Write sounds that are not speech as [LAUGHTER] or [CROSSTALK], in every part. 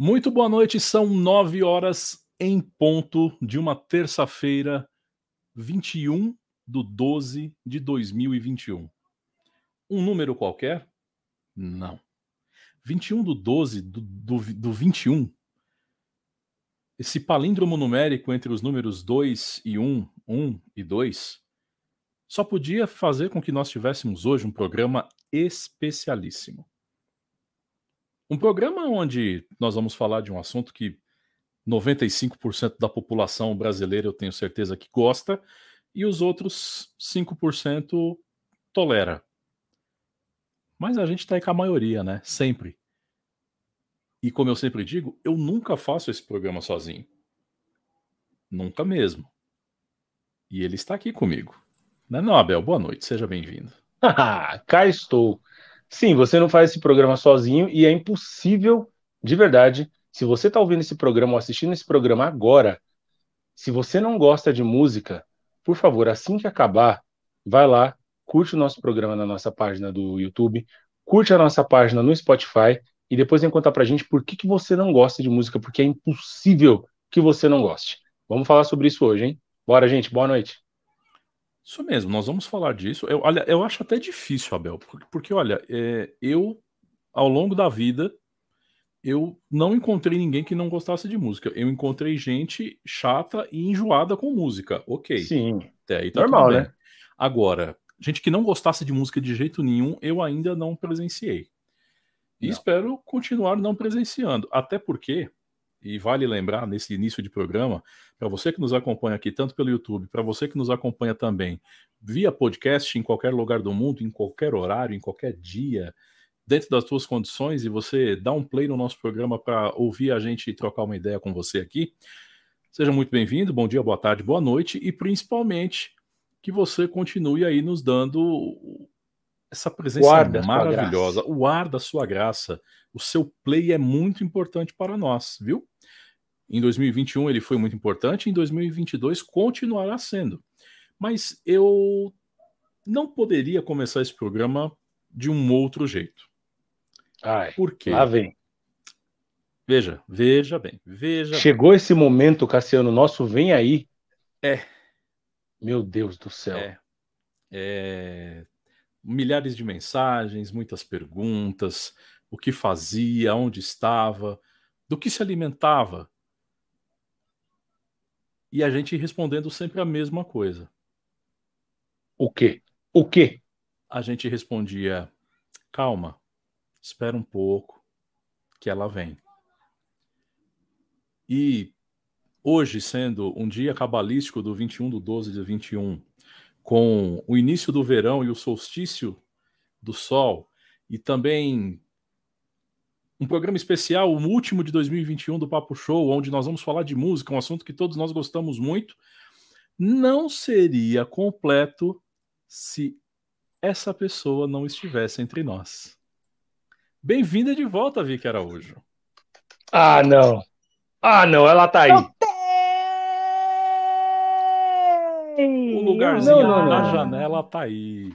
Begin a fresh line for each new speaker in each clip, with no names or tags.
Muito boa noite, são nove horas em ponto de uma terça-feira, 21 de 12 de 2021. Um número qualquer? Não. 21 do 12 do, do, do 21. Esse palíndromo numérico entre os números 2 e 1, 1 e 2, só podia fazer com que nós tivéssemos hoje um programa especialíssimo. Um programa onde nós vamos falar de um assunto que 95% da população brasileira eu tenho certeza que gosta e os outros 5% tolera. Mas a gente está aí com a maioria, né? Sempre. E como eu sempre digo, eu nunca faço esse programa sozinho. Nunca mesmo. E ele está aqui comigo. Não, é não Abel? Boa noite, seja bem-vindo. [LAUGHS]
Cá estou. Sim, você não faz esse programa sozinho e é impossível, de verdade, se você está ouvindo esse programa ou assistindo esse programa agora, se você não gosta de música, por favor, assim que acabar, vai lá, curte o nosso programa na nossa página do YouTube, curte a nossa página no Spotify e depois vem contar pra gente por que, que você não gosta de música, porque é impossível que você não goste. Vamos falar sobre isso hoje, hein? Bora, gente, boa noite.
Isso mesmo, nós vamos falar disso. Eu, olha, eu acho até difícil, Abel, porque, porque olha, é, eu, ao longo da vida, eu não encontrei ninguém que não gostasse de música. Eu encontrei gente chata e enjoada com música. Ok.
Sim.
Até aí tá normal, né? Agora, gente que não gostasse de música de jeito nenhum, eu ainda não presenciei. E não. espero continuar não presenciando. Até porque e vale lembrar nesse início de programa, para você que nos acompanha aqui, tanto pelo YouTube, para você que nos acompanha também via podcast em qualquer lugar do mundo, em qualquer horário, em qualquer dia, dentro das suas condições, e você dá um play no nosso programa para ouvir a gente e trocar uma ideia com você aqui. Seja muito bem-vindo, bom dia, boa tarde, boa noite, e principalmente que você continue aí nos dando essa presença maravilhosa, o ar da sua graça. O seu play é muito importante para nós, viu? Em 2021 ele foi muito importante, em 2022 continuará sendo. Mas eu não poderia começar esse programa de um outro jeito.
Ai,
Por quê?
Lá vem.
Veja, veja bem, veja.
Chegou bem. esse momento, Cassiano, nosso vem aí.
É.
Meu Deus do céu.
É. é milhares de mensagens, muitas perguntas, o que fazia, onde estava, do que se alimentava. E a gente respondendo sempre a mesma coisa.
O quê? O quê?
A gente respondia: calma, espera um pouco, que ela vem. E hoje, sendo um dia cabalístico do 21 do 12 de 21, com o início do verão e o solstício do sol, e também um programa especial, o último de 2021 do Papo Show, onde nós vamos falar de música, um assunto que todos nós gostamos muito, não seria completo se essa pessoa não estivesse entre nós. Bem-vinda de volta, Vicky Araújo.
Ah, não. Ah, não, ela tá aí.
O lugarzinho não, não, não, na janela tá aí.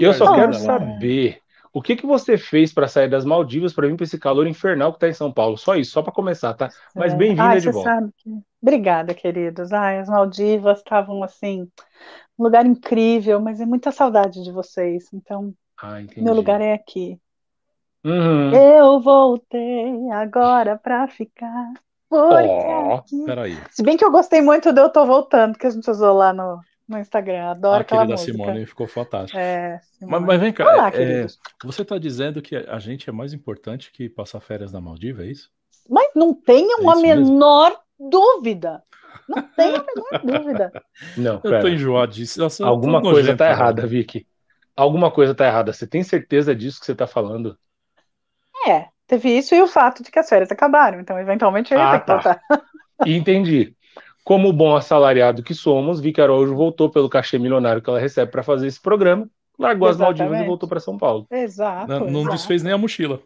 Eu só quero saber o que, que você fez para sair das Maldivas para vir para esse calor infernal que tá em São Paulo. Só isso, só para começar, tá? Mas bem-vinda de volta.
Que... Obrigada, queridos. Ai, as Maldivas estavam assim, um lugar incrível, mas é muita saudade de vocês. Então,
ah,
meu lugar é aqui.
Uhum.
Eu voltei agora para ficar.
Oh, peraí.
Se bem que eu gostei muito do Eu Tô Voltando, que a gente usou lá no, no Instagram. Adoro aquela
da
música.
Simone ficou fantástico.
É,
mas, mas, vem cá, Olá, é, você está dizendo que a gente é mais importante que passar férias na Maldiva, é isso?
Mas não tenha é uma menor mesmo? dúvida. Não tenha a menor [LAUGHS] dúvida.
Não,
eu tô enjoado disso.
Alguma coisa tá errada, Vicky. Alguma coisa tá errada. Você tem certeza disso que você tá falando?
É, Teve isso e o fato de que as férias acabaram, então eventualmente eu ia ah, ter que tá. voltar.
Entendi. Como bom assalariado que somos, Vicky Araújo voltou pelo cachê milionário que ela recebe para fazer esse programa, largou Exatamente. as Maldivas e voltou para São Paulo.
Exato.
Não, não
exato.
desfez nem a mochila.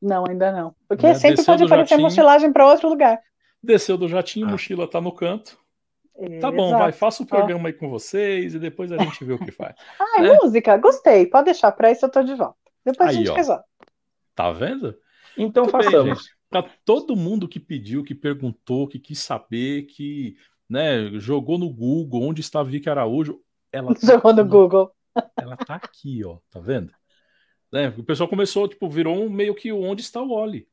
Não, ainda não. Porque né? sempre Desceu pode aparecer jatinho, mochilagem para outro lugar.
Desceu do jatinho, ah. mochila tá no canto. Tá bom, vai, faça o programa aí com vocês e depois a gente vê o que faz. [LAUGHS]
ah, é? música, gostei. Pode deixar, para isso eu tô de volta. Depois aí, a gente ó. resolve.
Tá vendo?
Então Muito façamos.
Bem, Pra todo mundo que pediu, que perguntou, que quis saber, que né, jogou no Google onde está a Vicky Araújo, ela tá [LAUGHS]
Jogou no
aqui,
Google. [LAUGHS]
Ela tá aqui, ó, tá vendo? Né, o pessoal começou, tipo, virou um meio que onde está o Oli.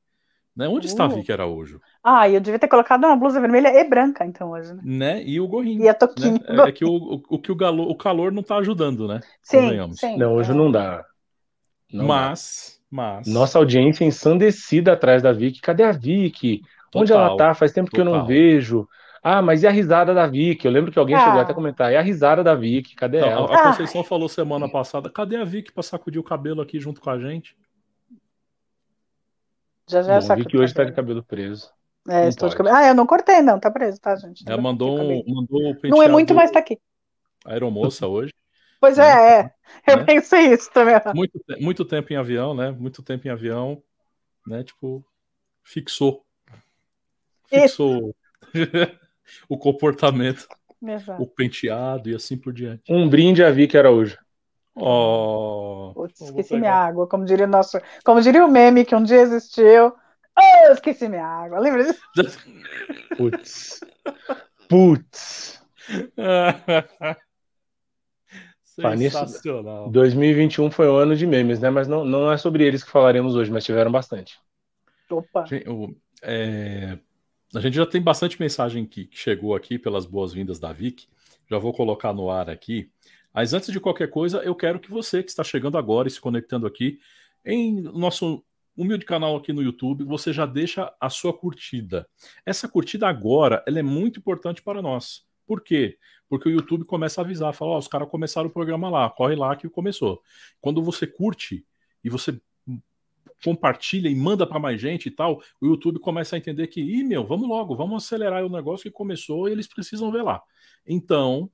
Né? Onde está a
Uh.
Vicky Araújo?
Ah, eu devia ter colocado uma blusa vermelha e branca, então, hoje, né?
Né? E o gorrinho.
E a toquinha.
né? É, é que o, o, o que o, galo, o calor não tá ajudando, né?
Sim, sim.
Não, hoje
é.
não dá. Não dá.
Mas.
Nossa audiência ensandecida atrás da Vicky. Cadê a Vicky? Onde
Total,
ela tá? Faz tempo que eu não
total.
vejo. Ah, mas e a risada da Vicky? Eu lembro que alguém
Ah.
chegou até a comentar. E a risada da Vicky? Cadê
Não,
ela?
a, a
Ah.
Conceição falou semana passada: cadê a Vicky pra sacudir o cabelo aqui junto com a gente?
Já já
Bom, a Vicky hoje tá de
cabelo.
preso.
É,
não
estou de
pode.
cabelo. Ah, eu não cortei, não, tá preso, tá, gente?
Ela mandou, mandou o penteado
Não é muito, mas tá aqui.
aeromoça hoje.
Pois
Né?
é, é. Eu
Né?
pensei isso também.
Muito, muito tempo em avião, né? Muito tempo em avião, né? Tipo, fixou. Fixou [LAUGHS] o comportamento,
Exato.
o penteado e assim por diante.
Um brinde a Vicky Araújo.
Ó.
Putz, esqueci minha água, como diria o nosso, como diria o meme que um dia existiu. Oh, esqueci minha água. Lembra disso?
Putz. Putz. [LAUGHS] Fala nisso,
Sensacional.
2021 foi um ano de memes, né? Mas não, não é sobre eles que falaremos hoje, mas tiveram bastante.
Opa.
Gente, o- é, a gente já tem bastante mensagem que, que chegou aqui pelas boas-vindas da Vic. Já vou colocar no ar aqui. Mas antes de qualquer coisa, eu quero que você que está chegando agora e se conectando aqui em nosso humilde canal aqui no YouTube, você já deixa a sua curtida. Essa curtida agora, ela é muito importante para nós. Por quê? Porque o YouTube começa a avisar, fala, ó, os caras começaram o programa lá, corre lá que começou. Quando você curte e você compartilha e manda para mais gente e tal, o YouTube começa a entender que, ih, meu, vamos logo, vamos acelerar o negócio que começou e eles precisam ver lá. Então,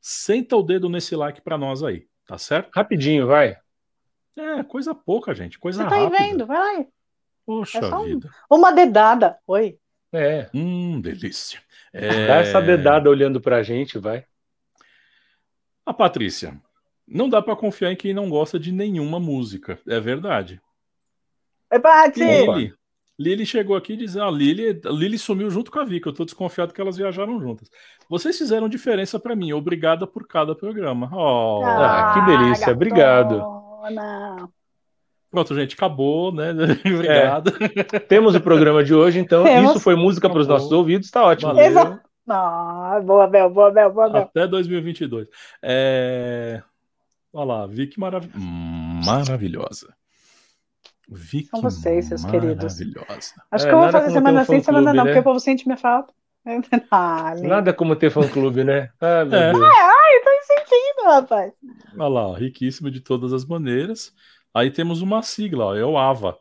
senta o dedo nesse like para nós aí, tá certo?
Rapidinho, vai.
É, coisa pouca, gente, coisa
Você tá aí
rápida.
vendo? Vai lá. aí.
Poxa
É só um-
vida.
Uma dedada. Oi.
É.
Hum, delícia.
Dá
É...
essa dedada olhando pra gente, vai.
A Patrícia, não dá para confiar em quem não gosta de nenhuma música, é verdade.
Opa.
Lili, Lili chegou aqui dizendo, a Lili, a Lili sumiu junto com a Vika, eu tô desconfiado que elas viajaram juntas. Vocês fizeram diferença para mim, obrigada por cada programa. Oh.
Ah, que delícia, obrigado.
Pronto, gente, acabou, né? [LAUGHS] Obrigado.
Temos o programa de hoje, então
Temos.
isso foi música para os nossos ouvidos, tá ótimo.
Valeu.
Exato. Ah, boa, Bel, boa, Bel, boa, Bel.
Até 2022. É... Olha lá, Vicky marav... maravilhosa. Vicky
São vocês, seus queridos.
maravilhosa.
Acho
É,
que eu vou fazer semana sim, semana não,
né?
porque o povo sente minha falta. [LAUGHS] Ah.
Nada como ter fã-clube, né? Ah, meu
É.
Deus.
Ai, tô sentindo, rapaz.
Olha lá, ó, riquíssimo de todas as maneiras. Aí temos uma sigla, ó, é o AVA.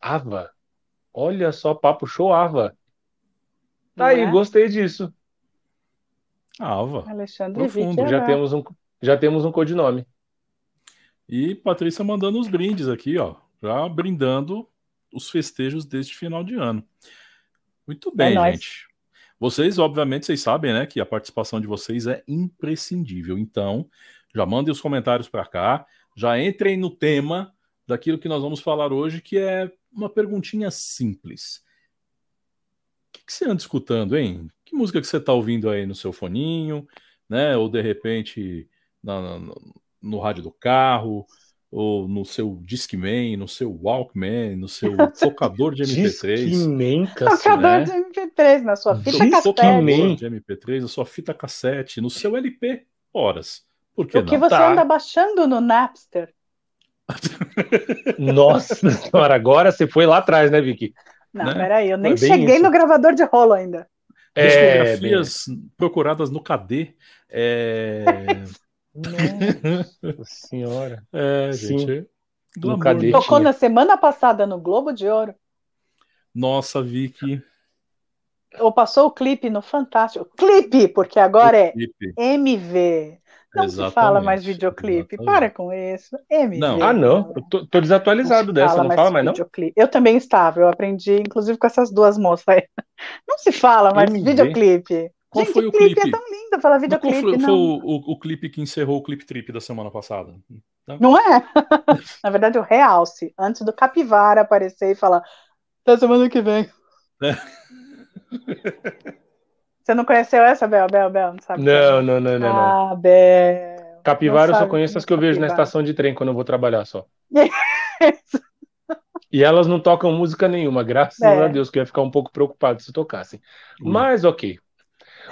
Ava. Olha só, papo show Ava. Tá
Não
aí,
é?
gostei disso.
AVA.
Alexandre
Profundo,
Vicky,
Já
é.
temos um, já temos um codinome.
E Patrícia mandando os brindes aqui, ó. Já brindando os festejos deste final de ano. Muito bem,
É nóis.
gente. Vocês, obviamente, vocês sabem, né, que a participação de vocês é imprescindível. Então, já mandem os comentários para cá, já entrem no tema daquilo que nós vamos falar hoje, que é uma perguntinha simples. O que, que você anda escutando, hein? Que música que você está ouvindo aí no seu foninho, né? Ou de repente na- na- no rádio do carro, ou no seu Discman, no seu Walkman, no seu [LAUGHS] tocador de MP3.
Discman,
Tocador
cacete.
né?
de MP3 na sua fita cassete.
tocador de MP3, na sua fita cassete, no seu LP, horas. Por que
O que
não?
você
Tá.
anda baixando no Napster? [LAUGHS]
Nossa senhora, agora você foi lá atrás, né, Vicky?
Não,
Né?
peraí, eu nem
bem
cheguei
isso.
no gravador de rolo ainda.
É, bem,
Discografias procuradas no KD. É,
Nossa [LAUGHS] senhora.
é
Sim.
gente. glamour,
KD.
né?
Tocou
tinha.
na semana passada no Globo de Ouro.
Nossa, Vicky.
Ou passou o clipe no Fantástico. Clipe, porque agora é
Clipe.
MV. Não se fala
Exatamente,
mais videoclipe.
exatamente.
Para com isso. MV.
Não.
Ah, não. Eu tô, tô desatualizado
se
dessa, não fala mais não?
videoclipe. Eu também estava, eu aprendi, inclusive, com essas duas moças aí. [LAUGHS] Não se fala mais
MV?
videoclipe.
Qual
Gente,
foi o
clipe
clipe?
é tão lindo falar
Mas qual
videoclipe,
foi, foi
não.
o, o- o clipe que encerrou o clipe trip da semana passada?
Não é? [LAUGHS] Na verdade, o realce, antes do Capivara aparecer e falar Até semana que vem.
É. [LAUGHS]
Você não conheceu essa, Bel? Bel, Bel, não sabe?
Não, não, não, não, não.
Ah, Bel.
Capivara eu só conheço as que eu
é
vejo na
capivara.
estação de trem quando eu vou trabalhar só. [LAUGHS] E elas não tocam música nenhuma, graças
É.
a Deus, que eu ia ficar um pouco preocupado se tocassem.
Ui.
Mas ok.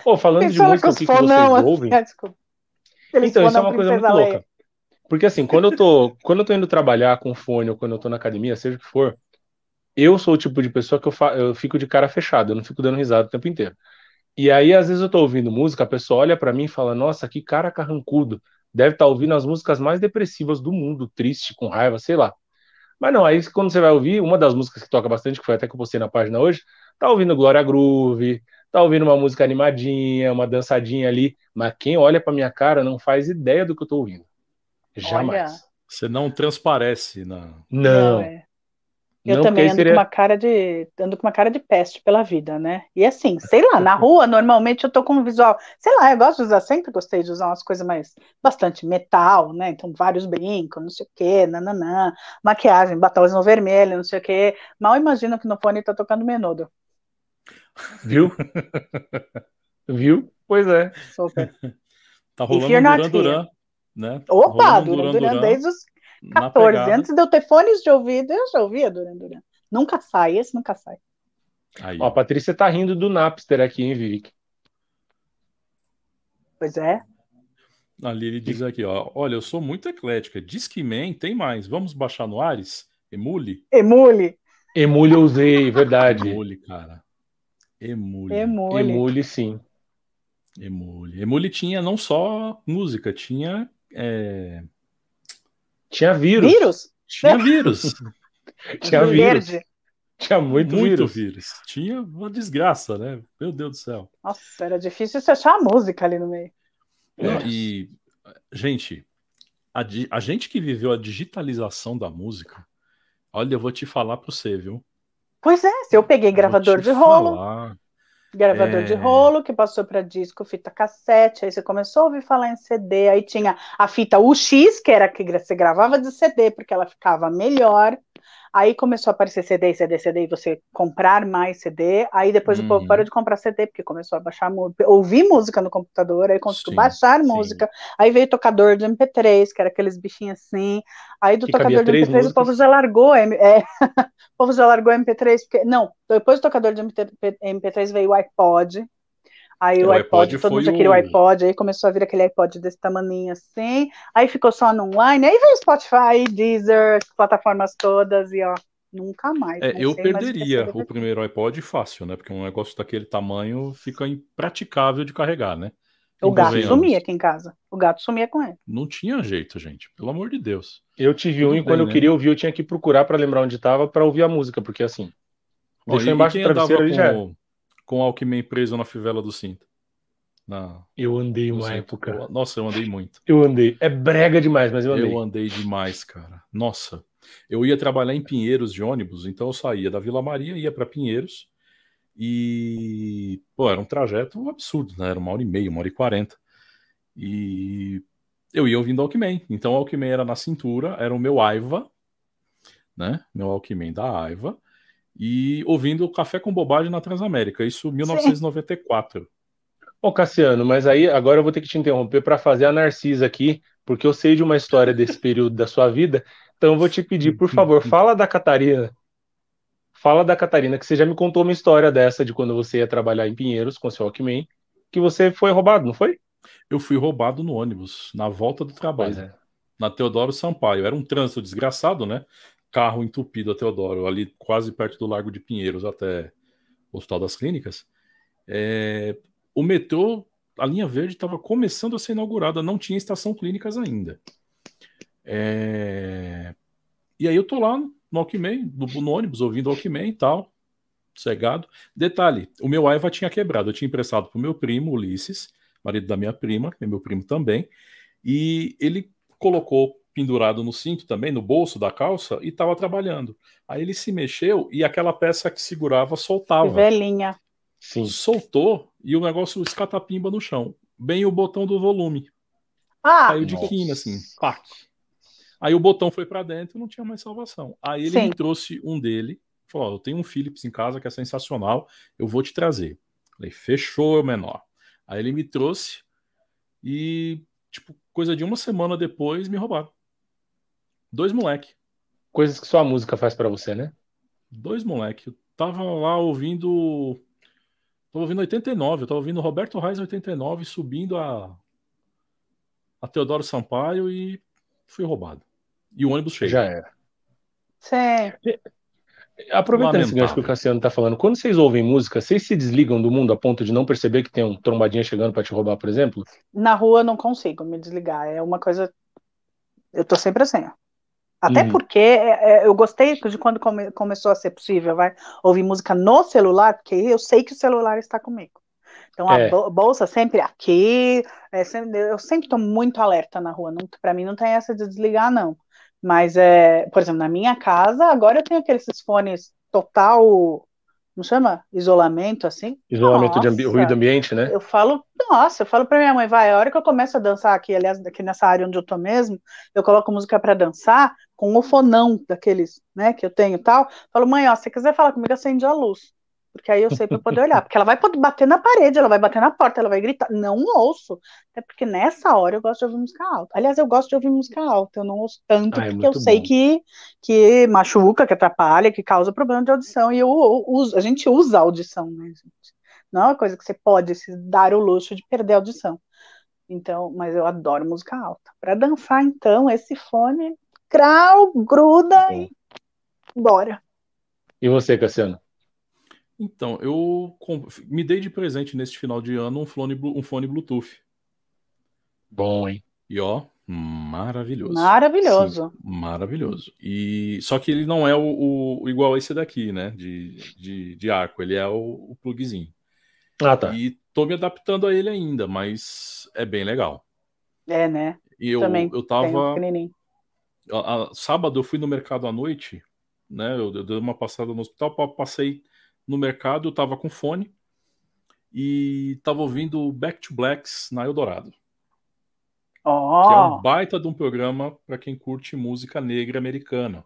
Ô, falando de
Pensou
música, o que, que vocês
assim,
ouvem?
desculpa. Aqueles
Então, isso é uma coisa muito louca. Porque assim, quando eu tô, [LAUGHS] quando eu tô indo trabalhar com fone ou quando eu tô na academia, seja o que for, eu sou o tipo de pessoa que eu, fa- eu fico de cara fechada, eu não fico dando risada o tempo inteiro. E aí, às vezes, eu tô ouvindo música, a pessoa olha pra mim e fala, nossa, que cara carrancudo. Deve estar ouvindo as músicas mais depressivas do mundo, triste, com raiva, sei lá. Mas não, aí quando você vai ouvir, uma das músicas que toca bastante, que foi até que eu postei na página hoje, tá ouvindo Glória Groove, tá ouvindo uma música animadinha, uma dançadinha ali, mas quem olha pra minha cara não faz ideia do que eu tô ouvindo. Jamais.
Você não transparece na.
Não.
é. Eu
não,
também ando
seria-
com uma cara de ando com uma cara de peste pela vida, né? E assim, sei lá, na [LAUGHS] rua normalmente eu tô com um visual, sei lá, eu gosto de usar, sempre gostei de usar umas coisas mais bastante metal, né? Então vários brincos, não sei o quê, nananã, maquiagem, batomzinho vermelho, não sei o quê. Mal imagino que no fone tá tocando menudo.
Viu? [LAUGHS] Viu? Pois é.
Super. [LAUGHS]
Tá rolando Duran Duran, né?
Opa,
Rolando um
Duran Duran desde os 14,
pegada.
antes de eu ter fones de ouvido, eu já ouvia Duran Duran. Nunca sai, esse nunca sai.
Aí,
Ó, a Patrícia tá rindo do Napster aqui, hein, Vivic?
Pois é.
Ali ele diz aqui, ó. Olha, eu sou muito eclética. Discman tem mais. Vamos baixar no Ares? Emule?
Emule,
Emule eu usei, verdade.
Emule, cara. Emule.
emule.
Emule, sim.
Emule. Emule tinha não só música, tinha. é,
Tinha vírus.
Vírus?
Tinha vírus. [LAUGHS]
Tinha vírus.
Verde.
Tinha muito,
Muito
vírus.
vírus. Tinha uma desgraça, né? Meu Deus do céu.
Nossa, era difícil você achar a música ali no meio.
É.
E, gente, a, a gente que viveu a digitalização da música, olha, eu vou te falar pra você, viu?
Pois é, se eu peguei gravador de rolo,
falar.
Gravador
É.
de rolo, que passou para disco, fita cassete, aí você começou a ouvir falar em CD, aí tinha a fita UX, que era que você gravava de CD, porque ela ficava melhor. Aí começou a aparecer CD, CD, CD, e você comprar mais CD. Aí depois o povo
Uhum.
parou de comprar CD, porque começou a baixar música, ouvir música no computador, aí conseguiu
Sim,
baixar
sim.
música. Aí veio tocador de MP3, que era aqueles bichinhos assim. Aí do
Que
tocador de
três
MP3 o
músicas.
povo já largou. É, [LAUGHS] o povo já largou MP3, porque. Não, depois do tocador de MP3 veio o iPod. Aí
É,
o
o
iPod,
iPod
todo mundo já queria o iPod, aí começou a vir aquele iPod desse tamaninho assim. Aí ficou só no online, aí veio Spotify, Deezer, as plataformas todas, e ó, nunca mais.
É, eu perderia o primeiro iPod fácil, né? Porque um negócio daquele tamanho fica impraticável de carregar, né?
O gato sumia aqui em casa. O gato sumia com ele.
Não tinha jeito, gente. Pelo amor de Deus.
Eu tive um e quando eu
né?
queria ouvir, eu tinha que procurar pra lembrar onde tava pra ouvir a música, porque assim,
Ó,
deixou embaixo do travesseiro ali já era.
Com, o Alckmin preso na fivela do cinto? Na,
Eu andei uma época.
Nossa, eu andei muito.
Eu andei. É brega demais, mas eu andei.
Eu andei demais, cara. Nossa. Eu ia trabalhar em Pinheiros de ônibus, então eu saía da Vila Maria, ia para Pinheiros e, pô, era um trajeto absurdo, né? Era uma hora e meia, uma hora e quarenta. E eu ia ouvindo Alckmin. Então o Alckmin era na cintura, era o meu Aiva, né? Meu Alckmin da Aiva. E ouvindo Café com Bobagem na Transamérica, isso em 1994.
Ô, Cassiano, mas aí agora eu vou ter que te interromper pra fazer a Narcisa aqui, porque eu sei de uma história desse período da sua vida. Então eu vou te pedir, por favor, [LAUGHS] fala da Catarina. Fala da Catarina, que você já me contou uma história dessa de quando você ia trabalhar em Pinheiros com o seu Walkman, que você foi roubado, não foi?
Eu fui roubado no ônibus, na volta do trabalho.
É.
na Teodoro Sampaio. Era um trânsito desgraçado, né? Carro entupido a Teodoro, ali quase perto do Largo de Pinheiros até o Hospital das Clínicas. É, O metrô, a linha verde, estava começando a ser inaugurada, não tinha estação clínicas ainda. É, E aí eu tô lá no Alckmin, no, no ônibus, ouvindo o Alckmin e tal, cegado. Detalhe, o meu Aiva tinha quebrado, eu tinha emprestado pro meu primo, Ulisses, marido da minha prima, é meu primo também, e ele colocou pendurado no cinto também, no bolso da calça, e estava trabalhando. Aí ele se mexeu e aquela peça que segurava soltava.
Velhinha.
Sim.
Soltou e o negócio escatapimba no chão. Bem o botão do volume.
Ah,
Caiu de
Nossa.
quina, assim. Pac. Aí o botão foi para dentro e não tinha mais salvação. Aí ele
Sim.
me trouxe um dele, falou: eu tenho um Philips em casa que é sensacional, eu vou te trazer. Falei, fechou, menor. Aí ele me trouxe e, tipo, coisa de uma semana depois, me roubaram. Dois moleque.
Coisas que só a música faz para você, né?
Dois moleque. Eu tava lá ouvindo. Tava ouvindo 89, eu tava ouvindo Roberto Reis 89, subindo a. a Teodoro Sampaio e fui roubado. E o ônibus cheio.
Já era.
Sim.
Aproveitando esse gancho que o Cassiano tá falando, quando vocês ouvem música, vocês se desligam do mundo a ponto de não perceber que tem um trombadinha chegando para te roubar, por exemplo?
Na rua eu não consigo me desligar. É uma coisa. Eu tô sempre assim, ó. Até
Uhum.
porque é, é, eu gostei de quando come- começou a ser possível, vai, ouvir música no celular, porque eu sei que o celular está comigo. Então a
É.
bo- bolsa sempre aqui, é sempre- eu sempre estou muito alerta na rua. Para mim não tem essa de desligar, não. Mas, é, por exemplo, na minha casa, agora eu tenho aqueles fones total, como chama? Isolamento, assim.
Isolamento de
Nossa.
ruído ambiente, né?
Eu falo, nossa, eu falo pra minha mãe, vai, a hora que eu começo a dançar aqui, aliás, aqui nessa área onde eu tô mesmo, eu coloco música pra dançar com o fonão daqueles, né, que eu tenho e tal. Falo, mãe, ó, se você quiser falar comigo, acende a luz. Porque aí eu sei eu poder olhar. Porque ela vai poder bater na parede, ela vai bater na porta, ela vai gritar. Não ouço. Até porque nessa hora eu gosto de ouvir música alta. Aliás, eu gosto de ouvir música alta. Eu não ouço tanto,
Ah, é
porque eu sei que, que machuca, que atrapalha, que causa problema de audição. E eu, eu uso, a gente usa a audição, né, gente? Não é uma coisa que você pode se dar o luxo de perder a audição. Então, mas eu adoro música alta. Para dançar, então, esse fone, crau, gruda
Bom.
e bora.
E você, Cassiano?
Então, eu me dei de presente neste final de ano um fone, Blu- um fone Bluetooth.
Bom, hein?
E ó, maravilhoso.
Maravilhoso.
Maravilhoso. E só que ele não é o, o- igual esse daqui, né? De, de, de arco, ele é o, o plugzinho.
Ah, tá.
E tô me adaptando a ele ainda, mas é bem legal.
É, né?
E eu,
Também
eu
um
tava. A- a- sábado eu fui no mercado à noite, né? Eu, eu dei uma passada no hospital, pa- passei no mercado, eu tava com fone e tava ouvindo Back to Blacks na Eldorado, que é um baita de um programa para quem curte música negra americana.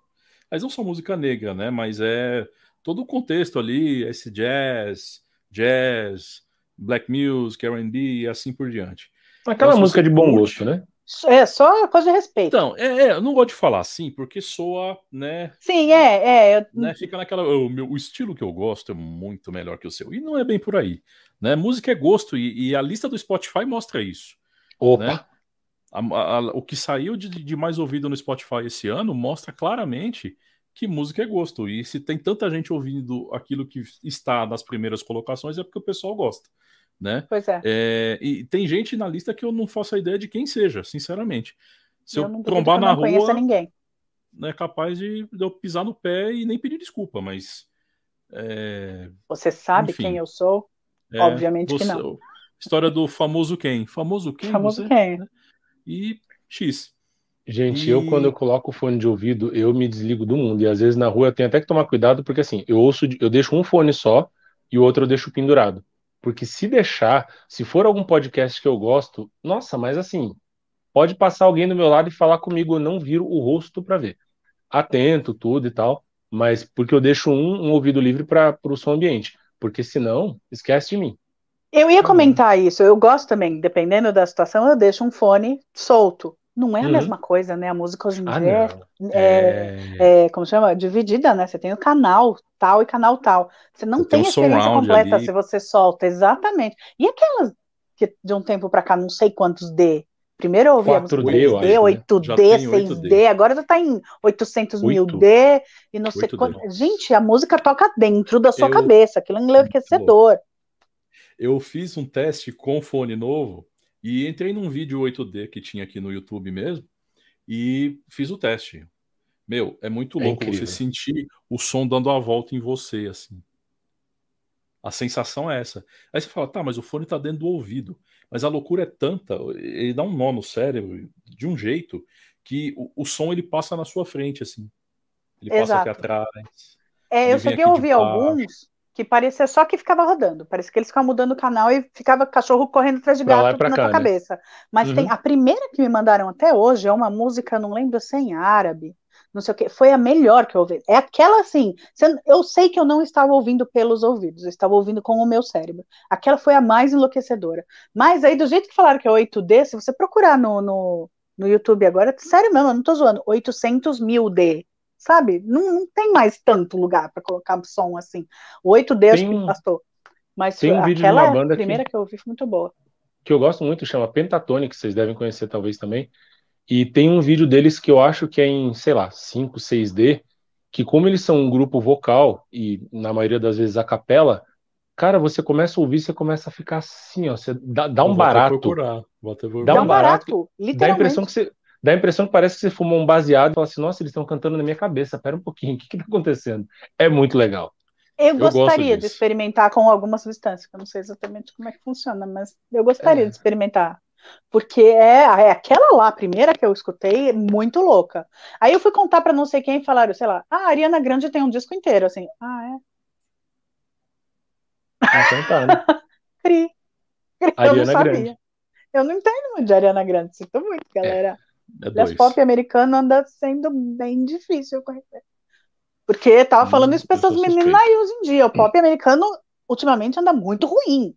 Mas não só música negra, né? Mas é todo o contexto ali, esse jazz, jazz, black music, R&B e assim por diante.
Aquela
Então,
música
você
de bom
curte-
gosto, né?
É só coisa de respeito.
Então, é, é, eu não gosto de falar assim, porque soa, né?
Sim, é, é. eu-
né, fica naquela. O, meu, o estilo que eu gosto é muito melhor que o seu. E não é bem por aí. Né? Música é gosto, e, e a lista do Spotify mostra isso.
Opa,
Né? A- a- a- o que saiu de, de mais ouvido no Spotify esse ano mostra claramente que música é gosto. E se tem tanta gente ouvindo aquilo que está nas primeiras colocações, é porque o pessoal gosta. Né?
Pois é.
É, e tem gente na lista que eu não faço a ideia de quem seja, sinceramente. Se eu,
não duvido
trombar
que eu
na
não
rua,
ninguém.
é capaz de, de eu pisar no pé e nem pedir desculpa, mas. É,
Você sabe
Enfim.
quem eu sou?
é,
Obviamente que
você-
não.
História do famoso quem? Famoso quem?
Famoso
você?
quem?
E X.
gente,
E-
eu quando eu coloco o fone de ouvido, eu me desligo do mundo. E às vezes na rua eu tenho até que tomar cuidado, porque assim, eu ouço, eu deixo um fone só e o outro eu deixo pendurado. Porque se deixar, se for algum podcast que eu gosto, nossa, mas assim, pode passar alguém do meu lado e falar comigo, eu não viro o rosto pra ver. Atento, tudo e tal, mas porque eu deixo um, um ouvido livre para o som ambiente. Porque senão, esquece de mim.
Eu
Uhum.
ia comentar isso. Eu gosto também, dependendo da situação, eu deixo um fone solto. Não é a
Uhum.
mesma coisa, né? A música hoje em
Ah,
dia
não.
é,
É,
é, como chama? Dividida, né? Você tem o canal tal e canal tal. Você não
Você tem
tem
um
a experiência completa
ali.
se você solta, exatamente. E aquelas que de um tempo pra cá, não sei quantos D. Primeiro eu ouvi a música
4D, eu
3D,
acho, né?
Já
8D,
tem
6D,
8D.
agora já tá em 800 mil
8?
D e não sei
8D.
quanto. Gente, a música toca dentro da sua
Eu-
cabeça, aquilo é enlouquecedor.
eu fiz um teste com fone novo e entrei num vídeo 8D que tinha aqui no YouTube mesmo e fiz o teste. Meu, é muito
É
louco
incrível.
você sentir o som dando a volta em você, assim. A sensação é essa. Aí você fala, tá, mas o fone tá dentro do ouvido. Mas a loucura é tanta, ele dá um nó no cérebro de um jeito que o, o som ele passa na sua frente, assim. Ele passa aqui
Exato.
atrás.
É, eu cheguei a ouvir alguns que parecia só que ficava rodando. Parecia que eles ficavam mudando o canal e ficava cachorro correndo atrás de gato
pra
na
cá,
tua
né?
cabeça. Mas tem
Uhum.
a primeira que me mandaram até hoje é uma música, não lembro se é em árabe. não sei o que. Foi a melhor que eu ouvi. É aquela assim. Eu sei que eu não estava ouvindo pelos ouvidos, eu estava ouvindo com o meu cérebro. Aquela foi a mais enlouquecedora. Mas aí, do jeito que falaram que é 8D, se você procurar no, no, no YouTube agora, sério mesmo, eu não tô zoando, 800 mil D. Sabe? Não, não tem mais tanto lugar para colocar som assim. O 8D acho que bastou. Mas
tem um vídeo de uma banda
primeira que... que eu ouvi foi muito boa.
Que eu gosto muito, chama Pentatonic, que vocês devem conhecer talvez também e tem um vídeo deles que eu acho que é em, sei lá, 5, 6D, que como eles são um grupo vocal e na maioria das vezes a capela, cara, você começa a ouvir, você começa a ficar assim, ó, você dá, dá um
Vou
barato.
Procurar. Vou procurar.
Dá um barato,
literalmente.
dá a impressão que você dá a impressão que parece que você fumou um baseado e fala assim, nossa, eles estão cantando na minha cabeça, pera um pouquinho, o que que tá acontecendo? É muito legal.
Eu, eu gostaria de experimentar com alguma substância, eu não sei exatamente como é que funciona, mas eu gostaria é. de experimentar. Porque é, é aquela lá, a primeira que eu escutei, muito louca. Aí eu fui contar para não sei quem e falaram, sei lá, ah, a Ariana Grande tem um disco inteiro, assim. Ah, é?
Então tá, né?
Cri. Eu Ariana não sabia. Grande. Eu não entendo muito de Ariana Grande, sinto muito, galera. É, é pop americano anda sendo bem difícil conhecer. Porque tava hum, falando isso para essas meninas aí hoje em dia. O pop americano ultimamente anda muito ruim.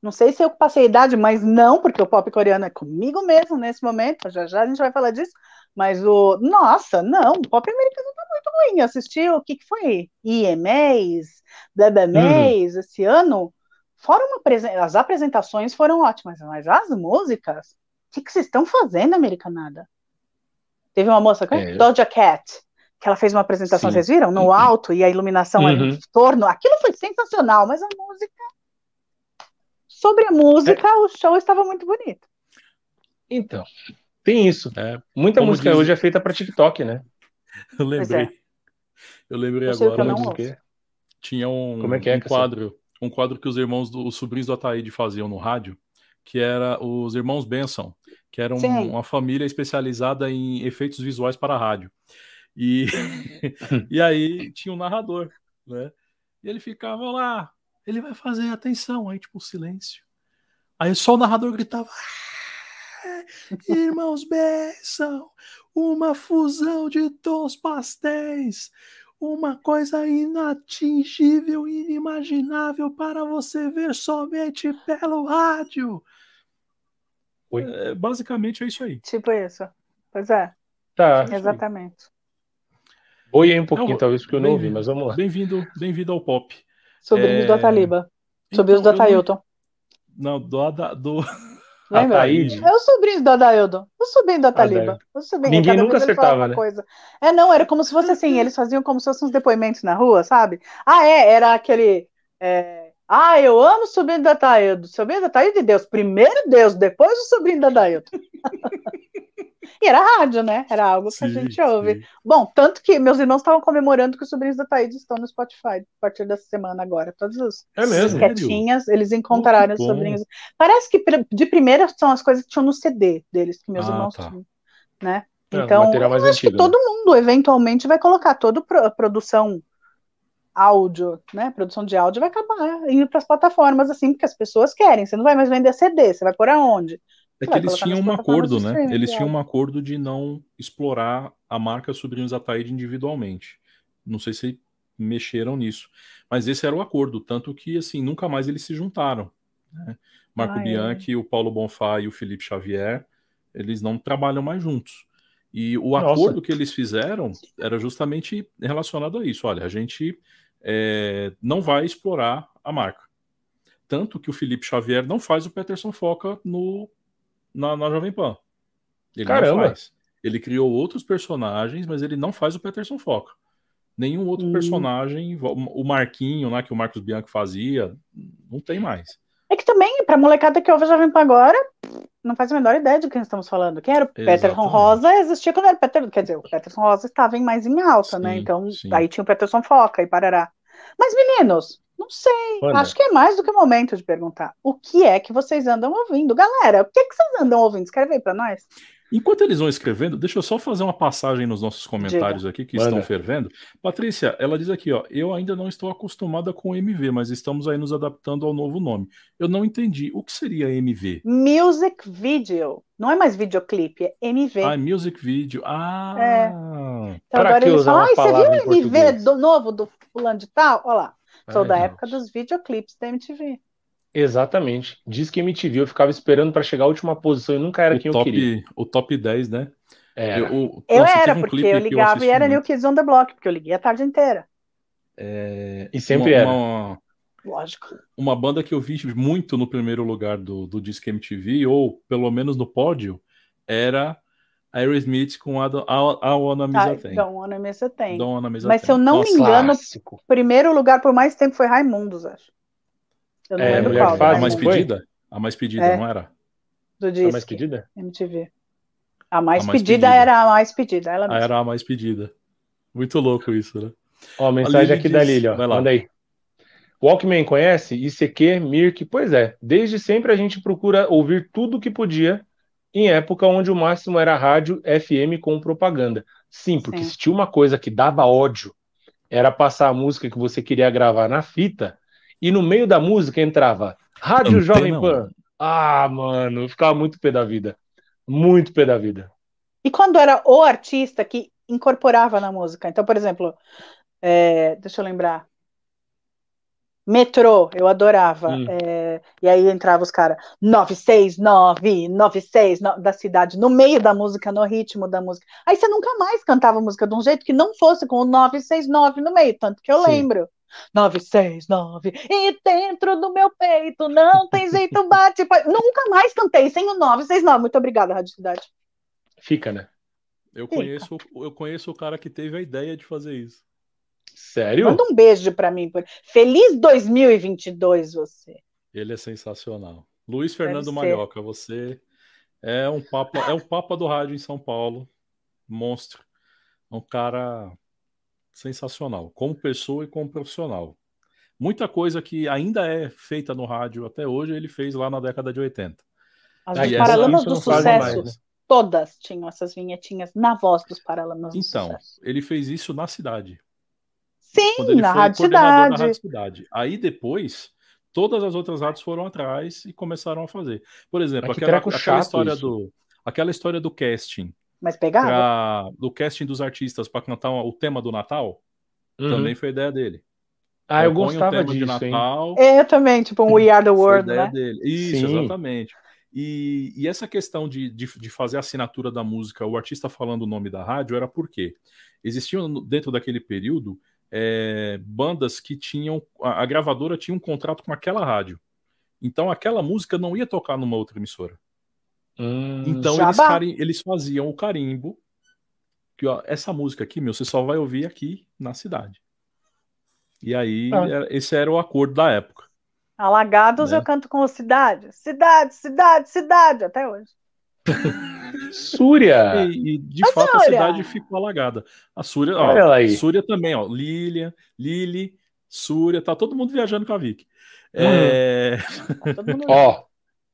Não sei se eu passei a idade, mas não, porque o pop coreano é comigo mesmo nesse momento. Já já a gente vai falar disso. Mas o. Nossa, não, o pop americano tá muito ruim. Assisti o que, que foi? IMAs, BBMAs uhum. esse ano. Fora uma as apresentações foram ótimas, mas as músicas, que, que vocês estão fazendo, americanada? Teve uma moça, é. Doja Cat, que ela fez uma apresentação, Sim. vocês viram? No alto e a iluminação uhum. ali em torno. Aquilo foi sensacional, mas a música Sobre a música, é. o show estava muito bonito.
Então, tem isso. É, Muita Como música diz... hoje é feita para TikTok, né?
Eu lembrei. É. Eu lembrei eu agora. Não tinha um, Como é que é, um quadro, um quadro que os irmãos, do, os sobrinhos do Ataíde faziam no rádio, que era os irmãos Benson, que eram um, uma família especializada em efeitos visuais para rádio. E, [LAUGHS] e aí tinha um narrador, né? E ele ficava lá, ele vai fazer atenção, aí tipo silêncio. Aí só o narrador gritava: ah, Irmãos [LAUGHS] Benção, uma fusão de tons pastéis, uma coisa inatingível, inimaginável para você ver somente pelo rádio. É, basicamente é isso aí.
Tipo isso. Pois é.
Tá.
Exatamente.
Oi um pouquinho, não, talvez, porque eu não ouvi, mas vamos lá.
Bem-vindo bem ao pop.
Sobrinhos é... do Ataliba. Sobrinhos então, do Atailton.
Não, do, do...
Lembra? Ataíde. É o sobrinho do Adailton. O sobrinho do Ataliba. O sobrinho,
Ninguém nunca acertava, né?
Coisa. É, não, era como se fosse assim, eles faziam como se fossem uns depoimentos na rua, sabe? Ah, é, era aquele... É... Ah, eu amo o sobrinho do Atailton. Sobrinho do Atailton de Deus. Primeiro Deus, depois o sobrinho do Adailton. [LAUGHS] E era rádio, né? Era algo que sim, a gente ouve. Sim. Bom, tanto que meus irmãos estavam comemorando que os sobrinhos da Thaís estão no Spotify a partir dessa semana agora. Todos os
é mesmo?
quietinhas, eles encontraram os sobrinhos. Parece que de primeira são as coisas que tinham no CD deles, que meus ah, irmãos tá. tinham. Né? É, então, eu acho antigo, que todo né? mundo eventualmente vai colocar toda a produção áudio, né? Produção de áudio vai acabar indo para as plataformas assim, porque as pessoas querem. Você não vai mais vender CD, você vai por aonde?
É que eles tinham um acordo, né? Eles tinham um acordo de não explorar a marca Sobrinhos Ataíde individualmente. Não sei se mexeram nisso. Mas esse era o acordo, tanto que assim, nunca mais eles se juntaram. Né? Marco ah, é. Bianchi, é. o Paulo Bonfá e o Felipe Xavier, eles não trabalham mais juntos. E o Nossa. acordo que eles fizeram era justamente relacionado a isso. Olha, a gente é, não vai explorar a marca. Tanto que o Felipe Xavier não faz o Peterson Foca no na, na Jovem Pan. Ele Caramba. não faz. Ele criou outros personagens, mas ele não faz o Peterson Foca. Nenhum outro hum. personagem, o Marquinho, né, que o Marcos Bianchi fazia, não tem mais.
É que também, pra molecada que ouve a Jovem Pan agora, não faz a menor ideia de quem estamos falando. Quem era o Exatamente. Peterson Rosa existia quando era Peter, quer dizer, o Peterson Rosa estava em mais em alta, né? sim, né? Então, sim. aí tinha o Peterson Foca e parará. Mas, meninos, não sei. Olha. Acho que é mais do que o momento de perguntar. O que é que vocês andam ouvindo? Galera, o que, é que vocês andam ouvindo? Escreve aí pra nós.
Enquanto eles vão escrevendo, deixa eu só fazer uma passagem nos nossos comentários Diga. aqui que Manda. estão fervendo. Patrícia, ela diz aqui, ó, eu ainda não estou acostumada com MV, mas estamos aí nos adaptando ao novo nome. Eu não entendi. O que seria MV?
Music Video. Não é mais videoclipe, é MV.
Ah, Music Video. Ah.
É. Então agora eles falam, ah, você viu o MV do novo do fulano de tal? Olha lá. Sou da época dos videoclipes da MTV.
Exatamente. Diz que MTV eu ficava esperando para chegar à última posição e nunca era o quem
top,
eu queria.
O top 10, né?
É. Eu, eu nossa, era, um porque eu ligava eu e era New Kids on the Block, porque eu liguei a tarde inteira.
É... E sempre uma, era. Uma... Lógico. Uma banda que eu vi muito no primeiro lugar do, do Disque MTV, ou pelo menos no pódio, era Aerosmith com a, a, a Wanna Miss a
Thing. Don't Wanna Miss a Thing.
Don't Wanna Miss
Mas se eu não Nossa, me engano, o primeiro lugar por mais tempo foi Raimundos, acho.
Eu não é, lembro qual. Faz, a mais pedida? A mais pedida, é. não era?
Do disco. A mais pedida? MTV. A mais, a mais pedida, pedida, era a mais pedida. Ela
mesma. Era a mais pedida. Muito louco isso, né?
Ó, mensagem aqui diz... da Lili, ó. Manda aí. Walkman conhece? ICQ, Mirk? Pois é. Desde sempre a gente procura ouvir tudo que podia em época onde o máximo era rádio FM com propaganda. Sim, porque Sim. se tinha uma coisa que dava ódio, era passar a música que você queria gravar na fita, e no meio da música entrava Rádio Antena Jovem Pan. Ah, mano, eu ficava muito pé da vida. Muito pé da vida.
E quando era o artista que incorporava na música? Então, por exemplo, é, deixa eu lembrar. Metrô, eu adorava. Hum. É, e aí entrava os caras 969, 969 da cidade, no meio da música, no ritmo da música. Aí você nunca mais cantava música de um jeito que não fosse com o 969 no meio, tanto que eu Sim. lembro. 969, e dentro do meu peito não tem jeito bate. Nunca mais cantei sem o 969. Muito obrigada, Rádio Cidade.
Fica, né?
Eu conheço, eu conheço o cara que teve a ideia de fazer isso.
Sério?
Manda um beijo para mim. Feliz 2022 você.
Ele é sensacional. Luiz Fernando Malhoca, você é um papa, é um papa do rádio em São Paulo. Monstro. Um cara sensacional, como pessoa e como profissional. Muita coisa que ainda é feita no rádio até hoje, ele fez lá na década de 80.
As ah, Paralamas do Sucesso, mais, né? todas tinham essas vinhetinhas na voz dos Paralamas do
então,
Sucesso.
Então, ele fez isso na cidade.
Sim, na Rádio Cidade. na Rádio
Cidade. Aí depois, todas as outras rádios foram atrás e começaram a fazer. Por exemplo, aquela, aquela história do aquela história do casting
mas pegava?
Pra, do casting dos artistas para cantar o tema do Natal, uhum. também foi ideia dele.
Ah, eu, eu gostava disso, Natal,
É, eu também, tipo um We Are The World, né?
Dele. Isso, Sim. exatamente. E, e, essa questão de, de, de, fazer a assinatura da música, o artista falando o nome da rádio, era porque existiam dentro daquele período é, bandas que tinham. A, a, gravadora tinha um contrato com aquela rádio. Então aquela música não ia tocar numa outra emissora. Hum, então eles, carim, eles, faziam o carimbo que ó, essa música aqui, meu, você só vai ouvir aqui na cidade. E aí, ah. era, esse era o acordo da época.
Alagados né? eu canto com cidade. Cidade, cidade, cidade, até hoje. [LAUGHS]
Súria!
E, e de a fato Súria. a cidade ficou alagada. A Súria, ó, aí. Súria também, ó. Lilian, Lili, Súria, tá todo mundo viajando com a Vicky. Hum. É... [LAUGHS]
Ó,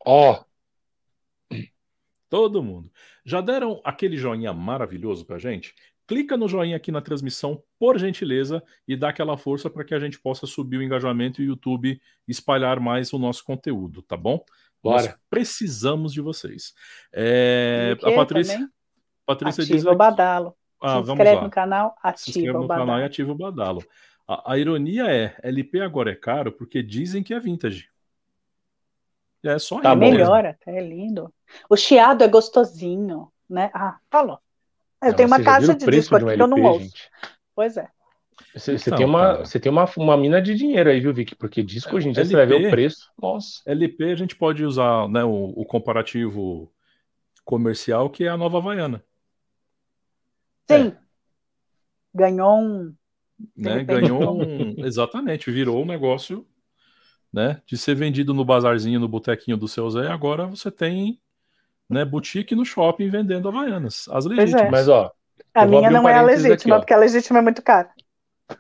ó,
Todo mundo. Já deram aquele joinha maravilhoso pra gente? Clica no joinha aqui na transmissão, por gentileza, e dá aquela força para que a gente possa subir o engajamento e o YouTube espalhar mais o nosso conteúdo, tá bom?
Bora.
Nós precisamos de vocês. É, a Patrícia, também? Patrícia
ativa
diz
o badalo. Ah,
Se inscreve
no canal, ativa
Se inscreve no
badalo.
canal e ativa o badalo. A, a ironia é, LP agora é caro porque dizem que é vintage. É só
tá melhor, até é lindo. O chiado é gostosinho, né? Ah, falou. Eu Não, tenho uma caixa de disco aqui um que eu não ouço. Gente. Pois é.
Você, então, tem, uma, você tem uma, uma mina de dinheiro aí, viu, Vicky? Porque disco hoje em dia LP, você vai ver o preço. Nossa.
LP a gente pode usar né, o, o comparativo comercial, que é a nova Havaiana.
Sim. É. Ganhou um.
Né, ganhou um. Exatamente, virou um negócio né, de ser vendido no bazarzinho, no botequinho do seu Zé, agora você tem né, boutique no shopping vendendo Havaianas, as é. legítimas. É.
Mas, ó,
a minha um não é a legítima, aqui, porque a legítima é muito cara.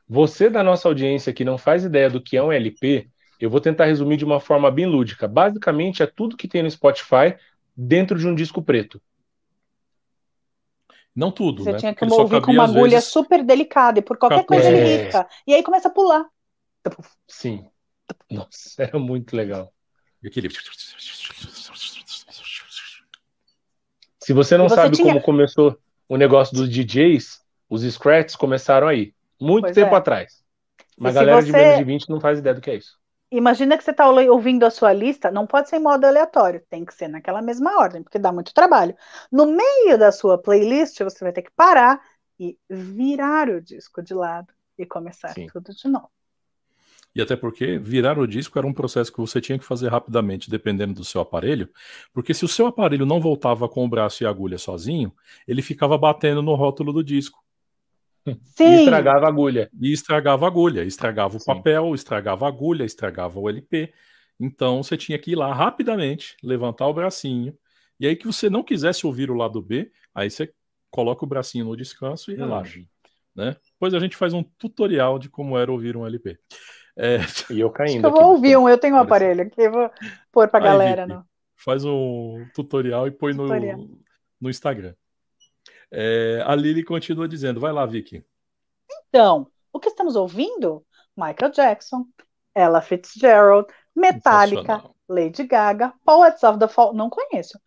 Você da nossa audiência que não faz ideia do que é um LP, eu vou tentar resumir de uma forma bem lúdica. Basicamente, é tudo que tem no Spotify dentro de um disco preto.
Não tudo,
Você
né?
tinha que
Porque
ouvir com uma agulha
vezes,
super delicada e por qualquer coisa ele
É.
risca. E aí começa a pular.
Sim. [LAUGHS] Nossa, era muito legal.
aquele... [LAUGHS]
Se você não
E você
sabe
tinha-
como começou o negócio dos DJs, os scratches começaram aí. Muito
Pois
tempo
é.
atrás. Uma
E se
galera de
você-
menos de 20 não faz ideia do que é isso.
Imagina que você está ouvindo a sua lista, não pode ser em modo aleatório, tem que ser naquela mesma ordem, porque dá muito trabalho. No meio da sua playlist, você vai ter que parar e virar o disco de lado e começar
Sim.
tudo de novo.
E até porque virar o disco era um processo que você tinha que fazer rapidamente, dependendo do seu aparelho, porque se o seu aparelho não voltava com o braço e a agulha sozinho, ele ficava batendo no rótulo do disco
E
Sim,
estragava a agulha.
e estragava a agulha, estragava o
Sim.
papel, estragava a agulha, estragava o LP. Então você tinha que ir lá rapidamente, levantar o bracinho, e aí que você não quisesse ouvir o lado B, aí você coloca o bracinho no descanso e relaxa.
Hum.
Né? Depois a gente faz um tutorial de como era ouvir um LP. É,
E eu caindo.
eu vou
no
ouvir um, eu tenho um aparelho aqui, eu vou pôr pra
Aí,
galera.
Vicky.
No...
faz um tutorial e põe no,
Tutorial.
no Instagram. É, a Lili continua dizendo: vai lá, Vicky.
Então, o que estamos ouvindo? Michael Jackson, Ella Fitzgerald, Metallica. Lady Gaga, Poets of the Fall, não conheço.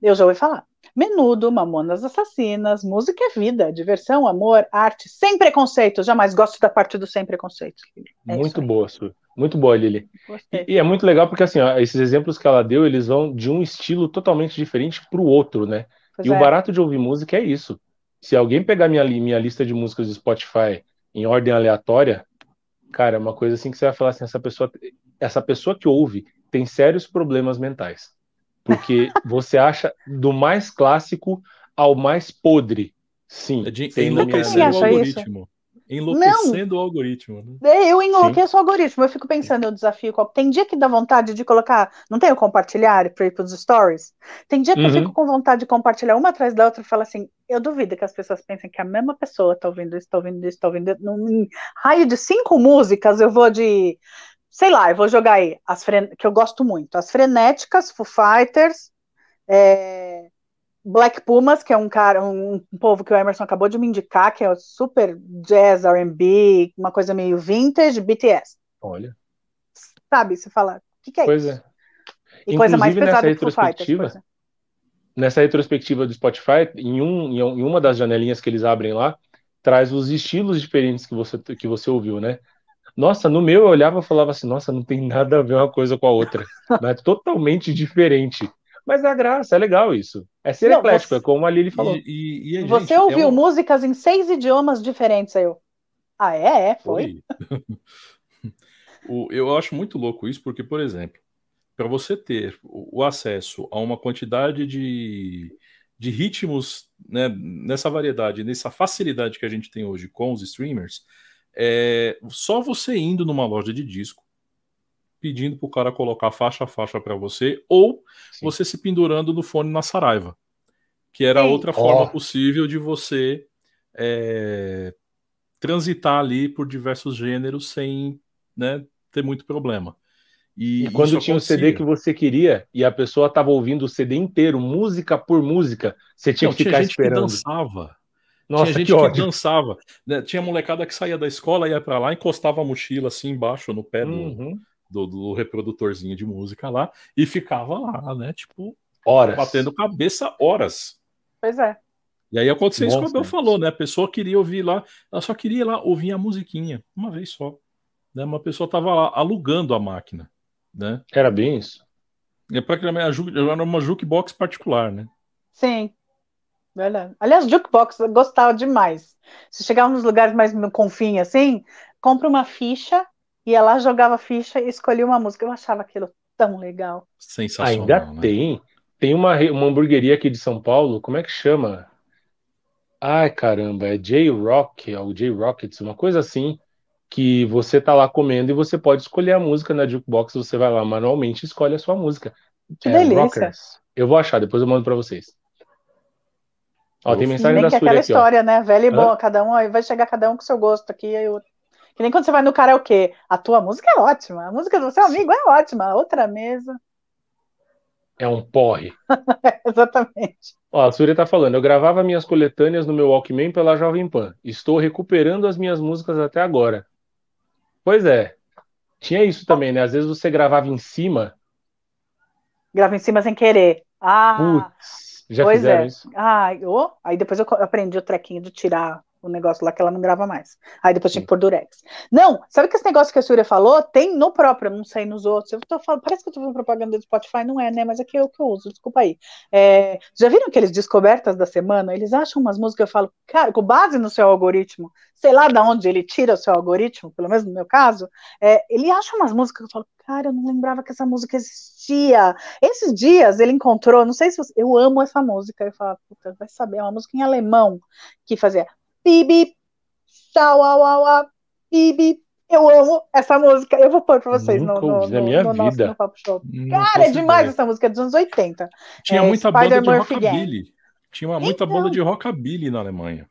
Eu já ouvi falar. Menudo, Mamonas Assassinas, música é vida, diversão, amor, arte, sem preconceito. Jamais gosto da parte do sem preconceito. É
Muito boa, Su. Muito boa, Lili. E, e é muito legal porque, assim, ó, esses exemplos que ela deu, eles vão de um estilo totalmente diferente para o outro, né?
Pois
E o
é.
barato de ouvir música é isso. Se alguém pegar minha, minha lista de músicas do Spotify em ordem aleatória, cara, é uma coisa assim que você vai falar assim, essa pessoa, essa pessoa que ouve tem sérios problemas mentais. Porque você acha do mais clássico ao mais podre. Sim,
É de
tem
enlouquecendo o algoritmo. Enlouquecendo o algoritmo. Né?
Eu enlouqueço o algoritmo. Eu fico pensando, eu desafio. qual- Tem dia que dá vontade de colocar. Não tem o compartilhar para ir para os stories? Tem dia que eu
Uhum.
fico com vontade de compartilhar uma atrás da outra e falo assim: eu duvido que as pessoas pensem que a mesma pessoa está ouvindo isso, está ouvindo isso, está ouvindo isso. Num raio de cinco músicas, eu vou de. Sei lá, eu vou jogar aí, as que eu gosto muito. As Frenéticas, Foo Fighters, é, Black Pumas, que é um cara, um, um povo que o Emerson acabou de me indicar, que é o super jazz, R&B, uma coisa meio vintage, BTS.
Olha,
Sabe? Você fala, o que, que é
pois
isso?
é.
E coisa mais
Inclusive, nessa
pesada Fighters,
retrospectiva,
por exemplo.
nessa retrospectiva do Spotify, em, em um- em uma das janelinhas que eles abrem lá, traz os estilos diferentes que você, que você ouviu, né? Nossa, no meu eu olhava e falava assim, nossa, não tem nada a ver uma coisa com a outra. [LAUGHS] É totalmente diferente. Mas é a graça, é legal isso. É ser
Não,
eclético,
você-
é como a Lili falou.
E, e- e, gente,
Você
é
ouviu
um-
músicas em seis idiomas diferentes, aí eu. Ah, é? É, foi.
Foi. [LAUGHS] O- eu acho muito louco isso, porque, por exemplo, para você ter o, o acesso a uma quantidade de, de ritmos né, nessa variedade, nessa facilidade que a gente tem hoje com os streamers, é só você indo numa loja de disco, pedindo para o cara colocar faixa a faixa para você, ou
Sim.
você se pendurando no fone na Saraiva, que era
Sim.
outra
Ó.
forma possível de você é, transitar ali por diversos gêneros sem né, ter muito problema. E,
E quando tinha o CD que você queria e a pessoa estava ouvindo o CD inteiro, música por música, você tinha
Não,
que ficar
gente que
esperando.
dançava.
Nossa,
tinha gente
que
que, dançava. né? Tinha molecada que saía da escola, ia pra lá, encostava a mochila assim embaixo no pé do,
Uhum.
do, do reprodutorzinho de música lá e ficava lá, né? Tipo,
Horas.
batendo cabeça horas.
Pois é.
E aí aconteceu isso que o. Abel falou, né? A pessoa queria ouvir lá, ela só queria ir lá ouvir a musiquinha, uma vez só. Né? Uma pessoa tava lá alugando a máquina, né?
Era bem isso.
É praticamente era uma jukebox particular, né?
Sim. Verdade. Aliás, jukebox, eu gostava demais. Se chegava nos lugares mais no confim, assim, compra uma ficha, ia lá, jogava ficha e escolhia uma música. Eu achava aquilo tão legal.
Sensacional.
Ainda
né?
tem. Tem uma, uma hamburgueria aqui de São Paulo, como é que chama? Ai, caramba, é J-Rock, ou J-Rockets, uma coisa assim, que você tá lá comendo e você pode escolher a música na jukebox, você vai lá manualmente e escolhe a sua música.
Que
É,
delícia.
Rockers. Eu vou achar, depois eu mando pra vocês. Ó, tem mensagem
Nem
da
que
Suri
aquela
aqui, ó.
história, né? Velha e
Hã?
boa, cada um aí vai chegar cada um com seu gosto aqui. Aí eu... Que nem quando você vai no karaokê. A tua música é ótima, a música do seu amigo é ótima. A outra mesa.
É um porre. [LAUGHS]
Exatamente.
Ó, a Surya tá falando, eu gravava minhas coletâneas no meu Walkman pela Jovem Pan. Estou recuperando as minhas músicas até agora. Pois é. Tinha isso também, né? Às vezes você gravava em cima.
Grava em cima sem querer. Ah,
Putz, já
pois
fizeram
é.
isso?
Ah, oh, aí depois eu aprendi o trequinho de tirar o negócio lá que ela não grava mais. Aí depois tinha que pôr durex. Não, sabe que esse negócio que a Surya falou? Tem no próprio, não sei nos outros. Eu tô falando, parece que eu tô fazendo propaganda do Spotify, não é, né? Mas aqui é o que eu uso, desculpa aí. É, já viram aqueles descobertas da semana? Eles acham umas músicas, eu falo, cara, com base no seu algoritmo, sei lá de onde ele tira o seu algoritmo, pelo menos no meu caso, é, ele acha umas músicas que eu falo, cara, eu não lembrava que essa música existia. Esses dias ele encontrou, não sei se você, eu amo essa música, eu falo, puta, vai saber, é uma música em alemão que fazia bibi, au, bibi. Eu amo essa música. Eu vou pôr pra vocês no,
Nunca
no,
na
no-
minha
no nosso
vida.
no Papo Show.
Não
Cara, é demais
ideia.
essa música, é dos anos 80.
Tinha
É,
muita
Spider
banda de
Gang.
rockabilly. Tinha uma, muita
Então.
banda de rockabilly na Alemanha.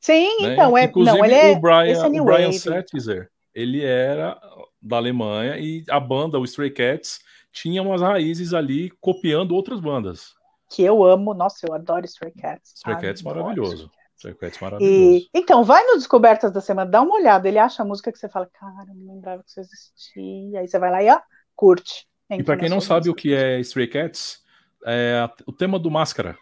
Sim,
né?
então, é,
Inclusive,
não, ele é,
o Brian,
é
o Brian. Setzer, ele era da Alemanha e a banda, o Stray Cats, tinha umas raízes ali copiando outras bandas.
que eu amo. Nossa, eu adoro Stray Cats.
Stray Cats
Adoro
maravilhoso.
Stray
Cats
Cats.
maravilhoso.
E, então, vai no Descobertas da Semana, dá uma olhada. Ele acha a música que você fala, cara, eu não lembrava que isso existia. Aí você vai lá e ó, curte.
E
Entra na
quem não sabe o que é Stray Cats, é a- o tema do Máscara.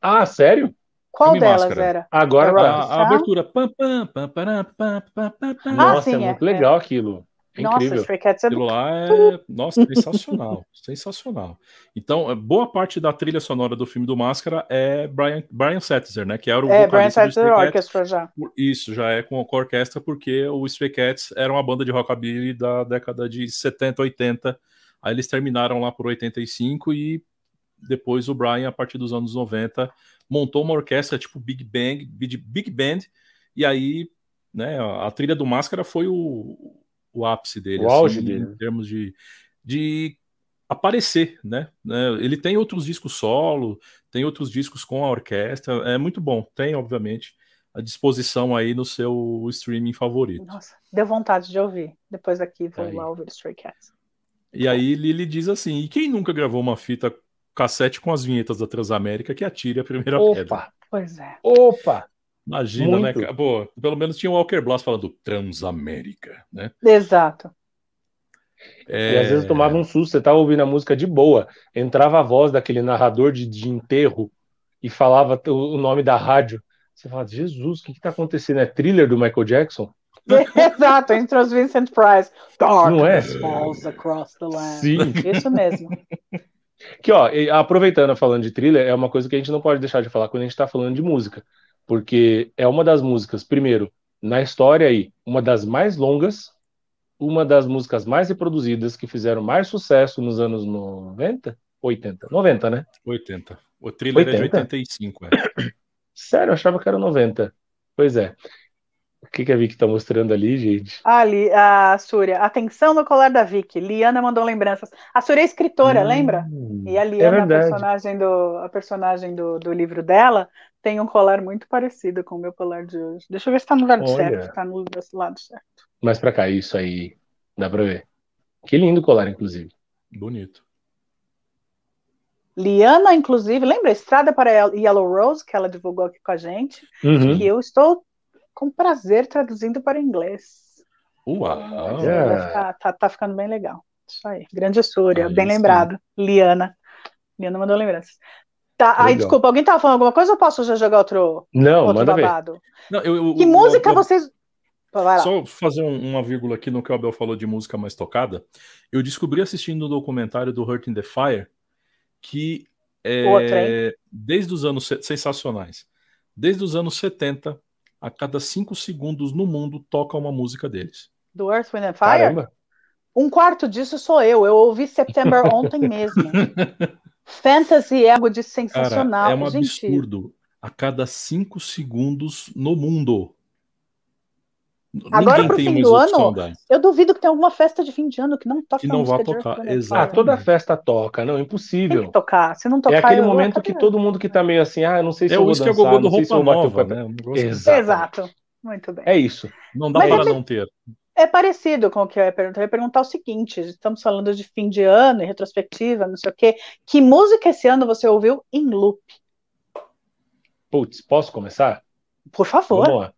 Ah, sério?
Qual
Filme
delas
Máscara.
era?
Agora
É
tá.
A, a abertura. Pam, pam, pam, pam, pam, pam, pam.
Ah,
Nossa,
sim,
é
é,
muito
é.
legal aquilo. É
Nossa,
incrível.
Stray Cats é do...
lá é, nossa, sensacional, [LAUGHS] sensacional. Então, é, boa parte da trilha sonora do filme do Máscara é Brian, Brian Setzer, né? Que era o
É, Brian Setzer. Orchestra já.
Isso, já é com, com a orquestra, porque o Stray Cats era uma banda de rockabilly da década de 70, 80. Aí eles terminaram lá por 85 e depois o Brian, a partir dos anos 90, montou uma orquestra tipo Big Bang, Big, Big Band, e aí né, a trilha do Máscara foi o, o ápice dele,
O auge
assim,
dele.
em termos de, de aparecer, né? né? Ele tem outros discos solo, tem outros discos com a orquestra, é muito bom. Tem, obviamente, à disposição aí no seu streaming favorito.
Nossa, deu vontade de ouvir. Depois daqui vou
Aí.
lá ouvir Stray Cats.
E aí Lili diz assim: e quem nunca gravou uma fita cassete com as vinhetas da Transamérica que atire a primeira pedra?
Opa,
Pois é.
opa.
Imagina, né?
muito.
cara? Pô, pelo menos tinha o Walker Blast falando Transamérica, né?
Exato.
É,
E às vezes tomava um susto, você tava ouvindo a música de boa, entrava a voz daquele narrador de, de enterro e falava o, nome da rádio. Você fala, Jesus, o que que tá acontecendo? É thriller do Michael Jackson? [LAUGHS]
Exato, entre os Vincent Price.
Não é?
Falls across the land.
Sim.
Isso mesmo. [LAUGHS]
Que, ó, aproveitando falando de thriller, é uma coisa que a gente não pode deixar de falar quando a gente tá falando de música. Porque é uma das músicas, primeiro, na história aí, uma das mais longas, uma das músicas mais reproduzidas, que fizeram mais sucesso nos anos 90? 80? 90, né?
80. O thriller é de
80?
85, é. [COUGHS]
Sério, eu achava que era 90. Pois é. O que, que a Vicky tá mostrando ali, gente?
Ali, a Súria. Atenção no colar da Vicky. Liana mandou lembranças. A Súria é escritora, lembra?
Hum,
E a
é
Liana, a
verdade.
personagem, do, a personagem do, do livro dela, tem um colar muito parecido com o meu colar de hoje. Deixa eu ver se tá no lugar
Olha.
certo. Tá no lado certo.
Mais pra cá, isso aí. Dá pra ver. Que lindo colar, inclusive.
Bonito.
Liana, inclusive, lembra? Estrada para Yellow Rose, que ela divulgou aqui com a gente,
Uhum.
que eu estou com prazer traduzindo para inglês.
Uau!
Yeah.
Vai ficar- tá, tá ficando bem legal. Isso aí. Grande Súria,
Aí
bem
sim.
lembrado. Liana. Liana mandou lembranças. Tá,
Legal.
desculpa, alguém tava falando alguma coisa ou posso já jogar outro,
Não,
outro
manda ver.
babado?
Não, eu- eu-
Que
eu-
música
eu-
vocês.
Só fazer um- uma vírgula aqui no que o Abel falou de música mais tocada. Eu descobri assistindo o documentário do Hurt in the Fire que é,
hein?
desde os anos se- sensacionais, desde os anos 70, a cada cinco segundos no mundo toca uma música deles.
Do Earth, Wind and Fire?
Caramba.
Um quarto disso sou eu. Eu ouvi September [LAUGHS] ontem mesmo. Fantasy é algo de
Cara,
sensacional.
é um
Gente,
absurdo. A cada cinco segundos no mundo.
Agora,
Ninguém
pro
tem
fim do ano, eu duvido que tenha alguma festa de fim de ano que não toque
Que não vá tocar, exato.
Ah, toda festa toca, não,
Tem
impossível.
que tocar. Se não tocar,
É aquele
eu
momento que todo mundo que tá meio assim, ah, eu não sei se
É
eu vou
que é
dançar,
do
se eu
roupa
vou o
nova, né? Negócio
Exato.
Exato. Muito bem.
É isso. Não dá para
é que-
não ter.
É parecido com o que eu ia perguntar. Eu ia perguntar o seguinte: estamos falando de fim de ano e retrospectiva, não sei o quê. Que música esse ano você ouviu em loop?
Putz, posso começar?
Por favor.
Vamos lá.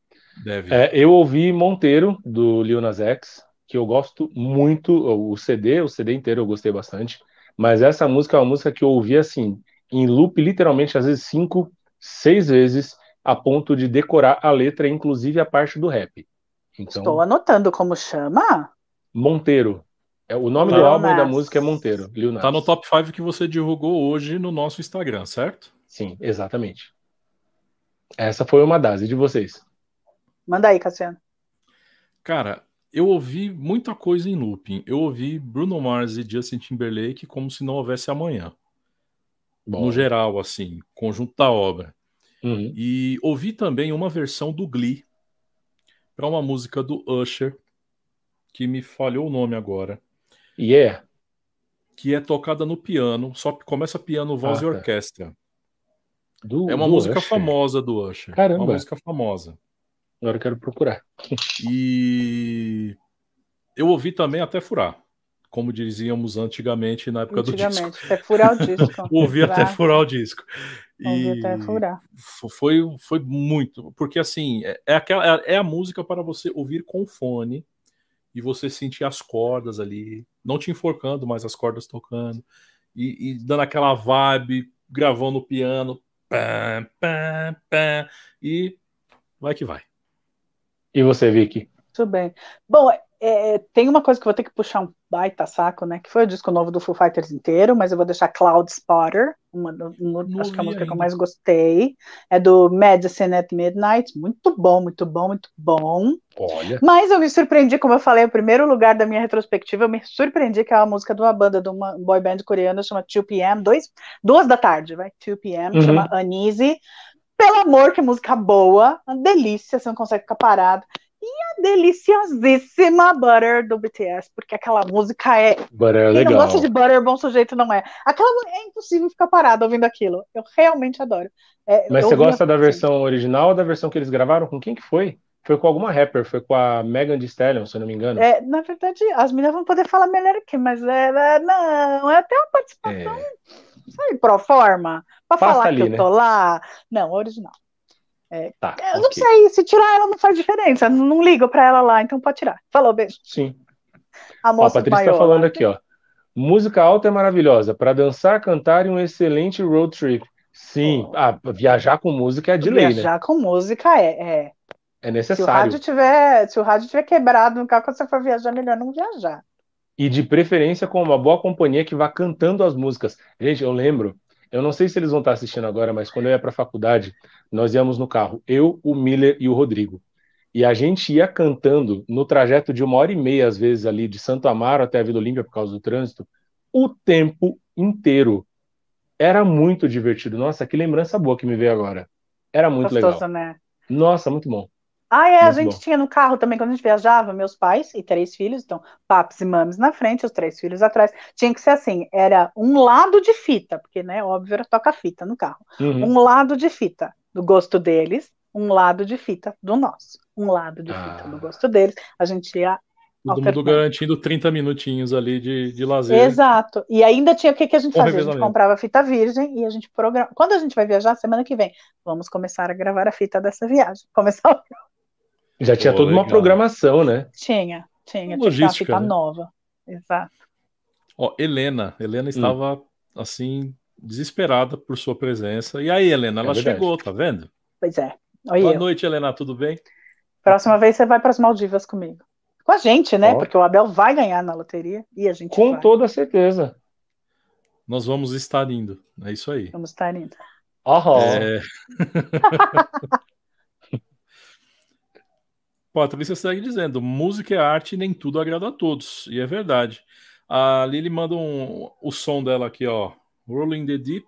Deve.
É, eu ouvi Monteiro, do Lil Nas X, que eu gosto muito. O CD, o CD inteiro eu gostei bastante. Mas essa música é uma música que eu ouvi assim, em loop, literalmente, às vezes cinco, seis vezes, a ponto de decorar a letra, inclusive a parte do rap. Então,
Estou anotando como chama.
Monteiro. É, o nome do
Lil
álbum e da música é Monteiro. Lil Nas.
Tá no top 5 que você divulgou hoje no nosso Instagram, certo?
Sim, exatamente. Essa foi uma das. E de vocês?
Manda aí, Cassiano.
Cara, eu ouvi muita coisa em looping. Eu ouvi Bruno Mars e Justin Timberlake como se não houvesse amanhã.
Bom.
No geral, assim, conjunto da obra.
Uhum.
E ouvi também uma versão do Glee para uma música do Usher, que me falhou o nome agora,
Yeah.
que é tocada no piano, só começa piano, voz
Ah,
e
tá.
orquestra.
Do,
É uma música
Usher.
famosa do Usher.
Caramba.
Uma música famosa.
Agora eu quero procurar.
E eu ouvi também até furar, como dizíamos antigamente na época do disco.
Antigamente, até furar o disco. [LAUGHS]
Ouvi até
Furar.
furar o disco.
Ouvi
E
até furar.
fo- foi, foi muito, porque assim, é, é aquela, é a música para você ouvir com fone e você sentir as cordas ali, não te enforcando, mas as cordas tocando, e, e dando aquela vibe, gravando o piano, pam, pam, pam, e vai que vai.
E você, Vicky?
Tudo bem. Bom, é, tem uma coisa que eu vou ter que puxar um baita saco, né? Que foi o disco novo do Foo Fighters inteiro, mas eu vou deixar Cloud Spotter, uma, do- uma- acho que é a música que eu
ainda.
mais gostei. É do Medicine at Midnight. Muito bom, muito bom, muito bom.
Olha.
Mas eu me surpreendi, como eu falei, o primeiro lugar da minha retrospectiva, eu me surpreendi que é a música de uma banda, de uma boy band coreana, chama 2PM, dois, duas da tarde, vai, 2PM,
Uhum.
chama Uneasy. Pelo amor, que música boa, uma delícia, você não consegue ficar parado. E a deliciosíssima Butter do BTS, porque aquela música é.
But é
Quem
legal.
não gosta de Butter, bom sujeito não é. Aquela é impossível ficar parado ouvindo aquilo. Eu realmente adoro. É,
Mas você gosta da versão original ou da versão que eles gravaram? Com quem que foi? Foi com alguma rapper, foi com a Megan Thee Stallion, se eu não me engano.
É, na verdade, as meninas vão poder falar melhor aqui, mas é, não, é até uma participação,
É.
sabe, pro forma, pra
Passa
falar
ali,
que eu
né?
tô lá. Não, original.
Tá,
Eu não
ok.
sei, se tirar ela não faz diferença, não, não ligo pra ela lá, então pode tirar. Falou, beijo.
Sim.
A
Ó, a Patrícia tá
desmaiou
falando aqui, ó. Música alta é maravilhosa, para dançar, cantar e um excelente road trip. Sim, ah, viajar com música é de lei, né?
Viajar com música é, é.
É
Se o
necessário.
rádio tiver, se o rádio tiver quebrado no carro, quando você for viajar, melhor não viajar.
E de preferência com uma boa companhia que vá cantando as músicas. Gente, eu lembro, eu não sei se eles vão estar assistindo agora, mas quando eu ia para a faculdade, nós íamos no carro, eu, o Miller e o Rodrigo. E a gente ia cantando no trajeto de uma hora e meia, às vezes, ali de Santo Amaro até a Vila Olímpia, por causa do trânsito, o tempo inteiro. Era muito divertido. Nossa, que lembrança boa que me veio agora. Era muito
Gostoso,
legal.
né?
Nossa, muito bom.
Ah, é, a
Muito
gente
bom.
tinha no carro também, quando a gente viajava, meus pais e três filhos, então, papos e mames na frente, os três filhos atrás. Tinha que ser assim, era um lado de fita, porque, né, óbvio, era toca-fita no carro.
Uhum.
Um lado de fita do gosto deles, um lado de fita do nosso. Um lado de fita
Ah.
do gosto deles. A gente ia
Todo mundo
alternando.
garantindo 30 minutinhos ali de, de lazer.
Exato. E ainda tinha o que, que a gente fazia? A gente comprava fita virgem e a gente programa. Quando a gente vai viajar, semana que vem, vamos começar a gravar a fita dessa viagem. Começar
Já tinha
Pô,
toda uma
legal.
programação, né?
Tinha, tinha, tinha uma
Logística,
fita
né?
nova. Exato.
Ó, Helena, Helena
Hum.
estava assim desesperada por sua presença. E aí, Helena,
É
ela
verdade.
chegou, tá vendo?
Pois é. Oi,
Boa
eu.
noite, Helena, tudo bem?
Próxima vez você vai para as Maldivas comigo. Com a gente, né?
Ó.
Porque o Abel vai ganhar na loteria e a gente
Com
vai.
toda certeza.
Nós vamos estar indo. É isso aí.
Vamos estar indo.
Aham.
É... [LAUGHS] Patrícia segue dizendo: música é arte e nem tudo agrada a todos. E é verdade. A Lili manda um, o som dela aqui, ó. Rolling the Deep,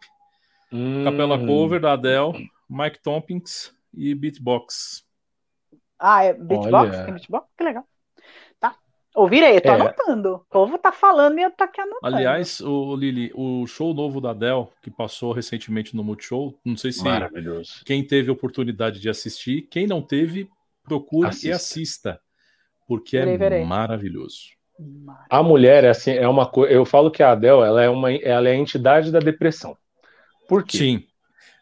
Hum.
capela cover da Adele, Mike Tompkins e beatbox.
Ah, é beatbox?
Olha.
Tem beatbox? Que legal. Tá. Ouvirei, eu tô
É.
anotando. O povo tá falando e eu tô aqui anotando.
Aliás, o Lili, o show novo da Adele, que passou recentemente no Multishow, não sei se
Maravilhoso.
quem teve oportunidade de assistir, quem não teve, procure e
Assista.
assista. porque é maravilhoso.
A mulher assim, é uma coisa. Eu falo que a Adele ela é uma, ela é a entidade da depressão. Por quê?
Sim.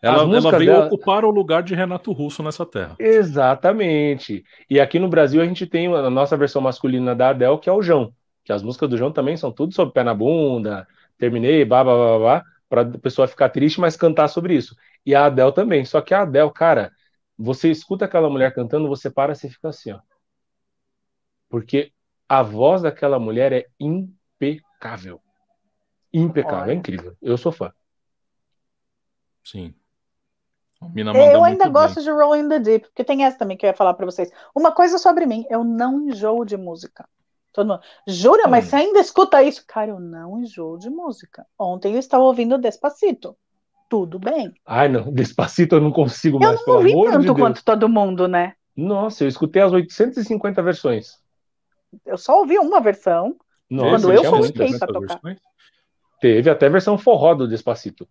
Ela, ela veio
dela-
ocupar o lugar de Renato Russo nessa terra.
Exatamente. E aqui no Brasil a gente tem a nossa versão masculina da Adele, que é o João. Que as músicas do João também são tudo sobre pé na bunda, terminei, blá blá blá blá, para a pessoa ficar triste, mas cantar sobre isso. E a Adele também. Só que a Adele, cara, você escuta aquela mulher cantando, você para e você fica assim, ó. Porque a voz daquela mulher é impecável. Impecável,
Olha.
é incrível. Eu sou fã.
Sim. A mina manda
Eu ainda
muito
gosto
bem.
de Rolling the Deep, porque tem essa também que eu ia falar pra vocês. Uma coisa sobre mim, eu não enjoo de música. Todo mundo, Jura, mas
Hum.
você ainda escuta isso? Cara, eu não enjoo de música. Ontem eu estava ouvindo Despacito. Tudo bem.
Ai, não, [LAUGHS] Despacito eu não consigo
Eu
mais,
não
pelo amor de
tanto quanto todo mundo, né?
Nossa, eu escutei as 850 versões.
Eu só ouvi uma versão.
Nossa,
Quando eu coloquei
muitas.
pra tocar.
versões?
Teve até versão forró do Despacito.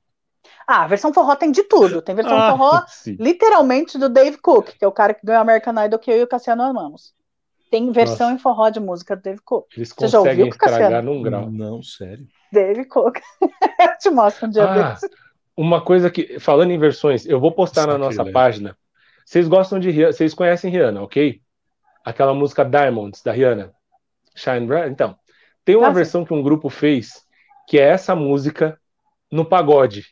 Ah, a versão forró tem de tudo. Tem versão
Ah,
forró, [LAUGHS]
sim.
literalmente, do Dave Cook, que é o cara que ganhou o American Idol que eu e o Cassiano amamos. Tem versão
Nossa.
em forró de música do Dave Cook.
Eles
Você já
conseguem
ouviu, Cassiano?
estragar num grau.
Não, sério.
Dave Cook. [LAUGHS] eu te mostro um dia
Ah,
desses.
Uma coisa que, falando em versões, eu vou postar na nossa
Sacrilégio.
página. Vocês gostam de Rihanna, vocês conhecem Rihanna, ok? Aquela música Diamonds, da Rihanna. Shine Bright. Então, tem uma
sim.
versão que um grupo fez, que é essa música no pagode.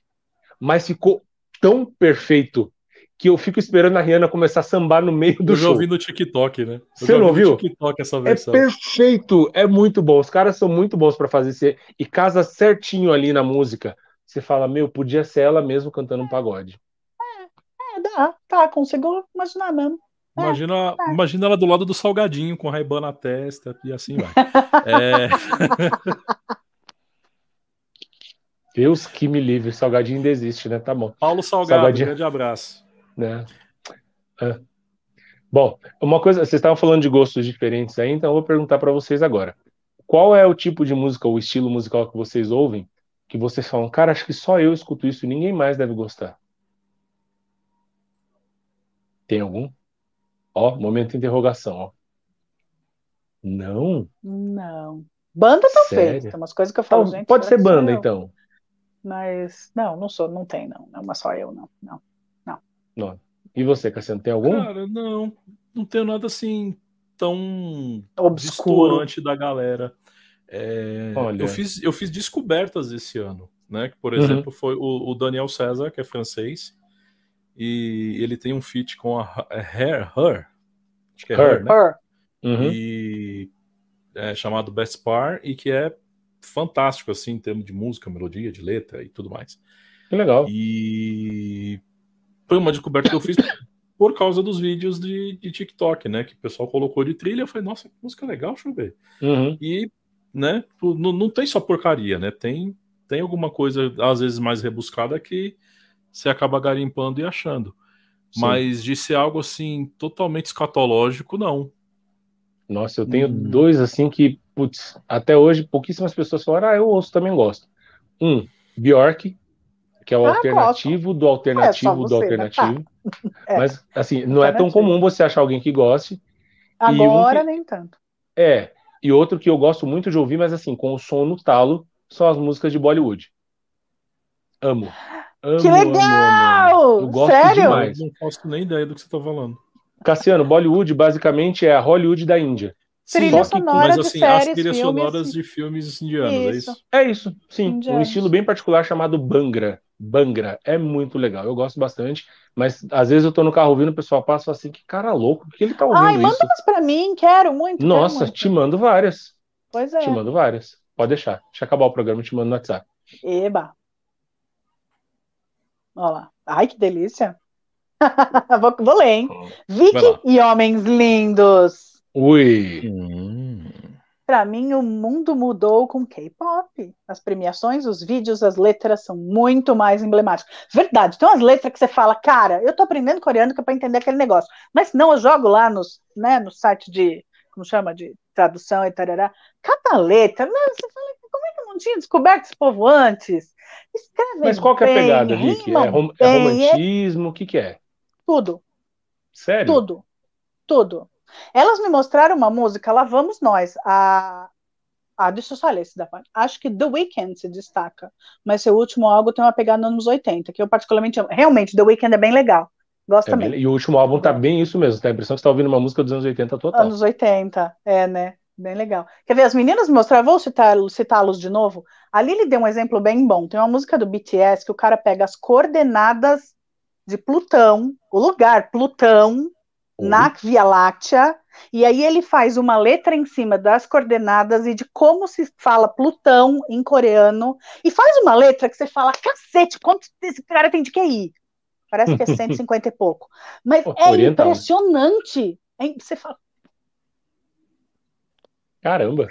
Mas ficou tão perfeito que eu fico esperando a Rihanna começar a sambar no meio do
Eu já
show.
ouvi no TikTok, né? Eu
Você
já
não ouviu?
TikTok essa
É
versão.
perfeito, é muito bom. Os caras são muito bons pra fazer isso e casa certinho ali na música. Você fala, meu, podia ser ela mesmo cantando um pagode.
É, dá, tá, consigo imaginar mesmo.
Imagina,
é.
imagina ela do lado do salgadinho, com Ray-Ban na testa, e assim vai. [LAUGHS] É,
Deus que me livre, Salgadinho ainda existe, né? Tá bom,
Paulo Salgado,
Salgadinho.
grande abraço.
né? É. Bom, uma coisa, vocês estavam falando de gostos diferentes aí, então eu vou perguntar pra vocês agora. Qual é o tipo de música, o estilo musical que vocês ouvem, que vocês falam, cara, acho que só eu escuto isso e ninguém mais deve gostar? Tem algum? Ó, momento de interrogação, ó. Não?
Não. Banda talvez.
Sério?
Tem umas coisas que eu falo,
Então,
gente.
pode ser banda,
eu?
então.
Mas, não, não sou, não tem, não. Não, mas só eu, não. não.
E você, Cassiano, tem algum?
Cara, não, não tenho nada assim tão
Obscuro.
da galera. É,
Olha.
eu, fiz, eu fiz descobertas esse ano, né? Que, por
Uhum.
exemplo, foi o, o Daniel César, que é francês, e ele tem um feat com a é Her, Her, acho que é Her,
Her.
né?
Her.
Uhum.
E é chamado Best Par, e que é fantástico, assim, em termos de música, melodia, de letra e tudo mais.
Que legal.
E foi uma descoberta que eu fiz por causa dos vídeos de, de TikTok, né? Que o pessoal colocou de trilha. Eu falei, nossa, que música legal, deixa eu ver.
Uhum.
E, né, pô, não, não tem só porcaria, né? Tem, tem alguma coisa, às vezes, mais rebuscada que você acaba garimpando e achando.
Sim.
Mas de ser algo assim, totalmente escatológico, não.
Nossa, eu tenho
Hum.
dois assim que, putz, até hoje pouquíssimas pessoas falaram, ah, eu ouço, também gosto. Um, Bjork, que é o
Ah,
alternativo do alternativo
É, só
do
você, né?
alternativo. [LAUGHS]
É.
Mas, assim, não é tão comum você achar alguém que goste.
Agora
que-
nem tanto.
É, e outro que eu gosto muito de ouvir, mas assim, com o som no talo, são as músicas de Bollywood. Amo. Amo,
Que
amo, amo,
legal!
amo. Eu gosto
Sério?
demais.
Eu não faço nem ideia do que você tá falando.
Cassiano, Bollywood basicamente é a Hollywood da Índia.
Trilha
que-
sonora
mas
de
assim, as
séries,
trilhas
filmes.
sonoras de filmes indianos, é
Isso.
isso?
É isso, sim. Um
Indianos.
estilo bem particular chamado Bangra. Bangra. É muito legal. Eu gosto bastante. Mas às vezes eu tô no carro ouvindo, o pessoal passa e fala assim: que cara louco, por que ele tá ouvindo
Ai, manda
isso?
umas pra mim, quero muito. quero
Nossa,
muito.
te mando várias.
Pois é.
Te mando várias. Pode deixar. Deixa eu acabar o programa te mando no WhatsApp.
Eba. Olha lá. Ai, que delícia. [LAUGHS] vou, vou ler, hein? Vicky e Homens Lindos.
Ui!
Hum.
Pra mim, o mundo mudou com K-pop. As premiações, os vídeos, as letras são muito mais emblemáticas. Verdade, tem umas letras que você fala, cara, eu tô aprendendo coreano que é pra entender aquele negócio. Mas não, eu jogo lá nos, né, no site de, como chama, de tradução e tarará. Cada letra, né, você fala, como é que eu não tinha descoberto esse povo antes? Escreve
Mas qual que é a pegada,
rimam
É, rom- é
bem, é
romantismo? O que que é?
tudo,
Sério?
tudo, tudo. Elas me mostraram uma música, lá vamos nós, a ah, deixa eu só ler esse da parte. Acho que The Weeknd se destaca, mas seu último álbum tem uma pegada nos anos 80, que eu particularmente amo. Realmente, The Weeknd é bem legal. Gosto
É
também.
bem- e o último álbum tá bem isso mesmo. Tem a impressão que você tá ouvindo uma música dos anos 80 total.
Anos 80, é, né? Bem legal. Quer ver, as meninas me mostraram, vou citá-los de novo. Ali ele deu um exemplo bem bom. Tem uma música do BTS que o cara pega as coordenadas de Plutão, o lugar Plutão, na Via Láctea, e aí ele faz uma letra em cima das coordenadas e de como se fala Plutão em coreano, e faz uma letra que você fala, cacete, quanto esse cara tem de QI? Parece que é 150 e pouco. [LAUGHS] Mas
Pô,
é
oriental, né?
impressionante. Você fala,
Caramba.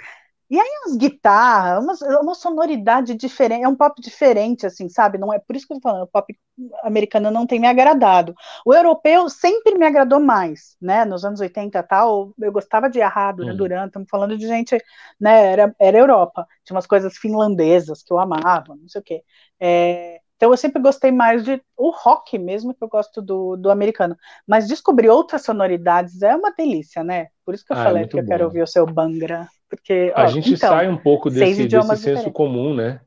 Umas guitarras, umas- uma sonoridade diferente, é um pop diferente, assim, sabe? Não é por isso que eu tô falando, o pop americano não tem me agradado. O europeu sempre me agradou mais, né? Nos anos 80 e tal, eu gostava de Ahá, Duran
Uhum.
Duran, estamos falando de gente, né? Era, era Europa, tinha umas coisas finlandesas que eu amava, não sei o quê. É, então eu sempre gostei mais de o rock mesmo, que eu gosto do, do americano. Mas descobrir outras sonoridades é uma delícia, né? Por isso que eu
Ah, é
falei
muito
que eu quero
bom.
ouvir o seu Bangra. Porque,
A
ó,
gente
então,
sai um pouco desse, desse senso comum, né?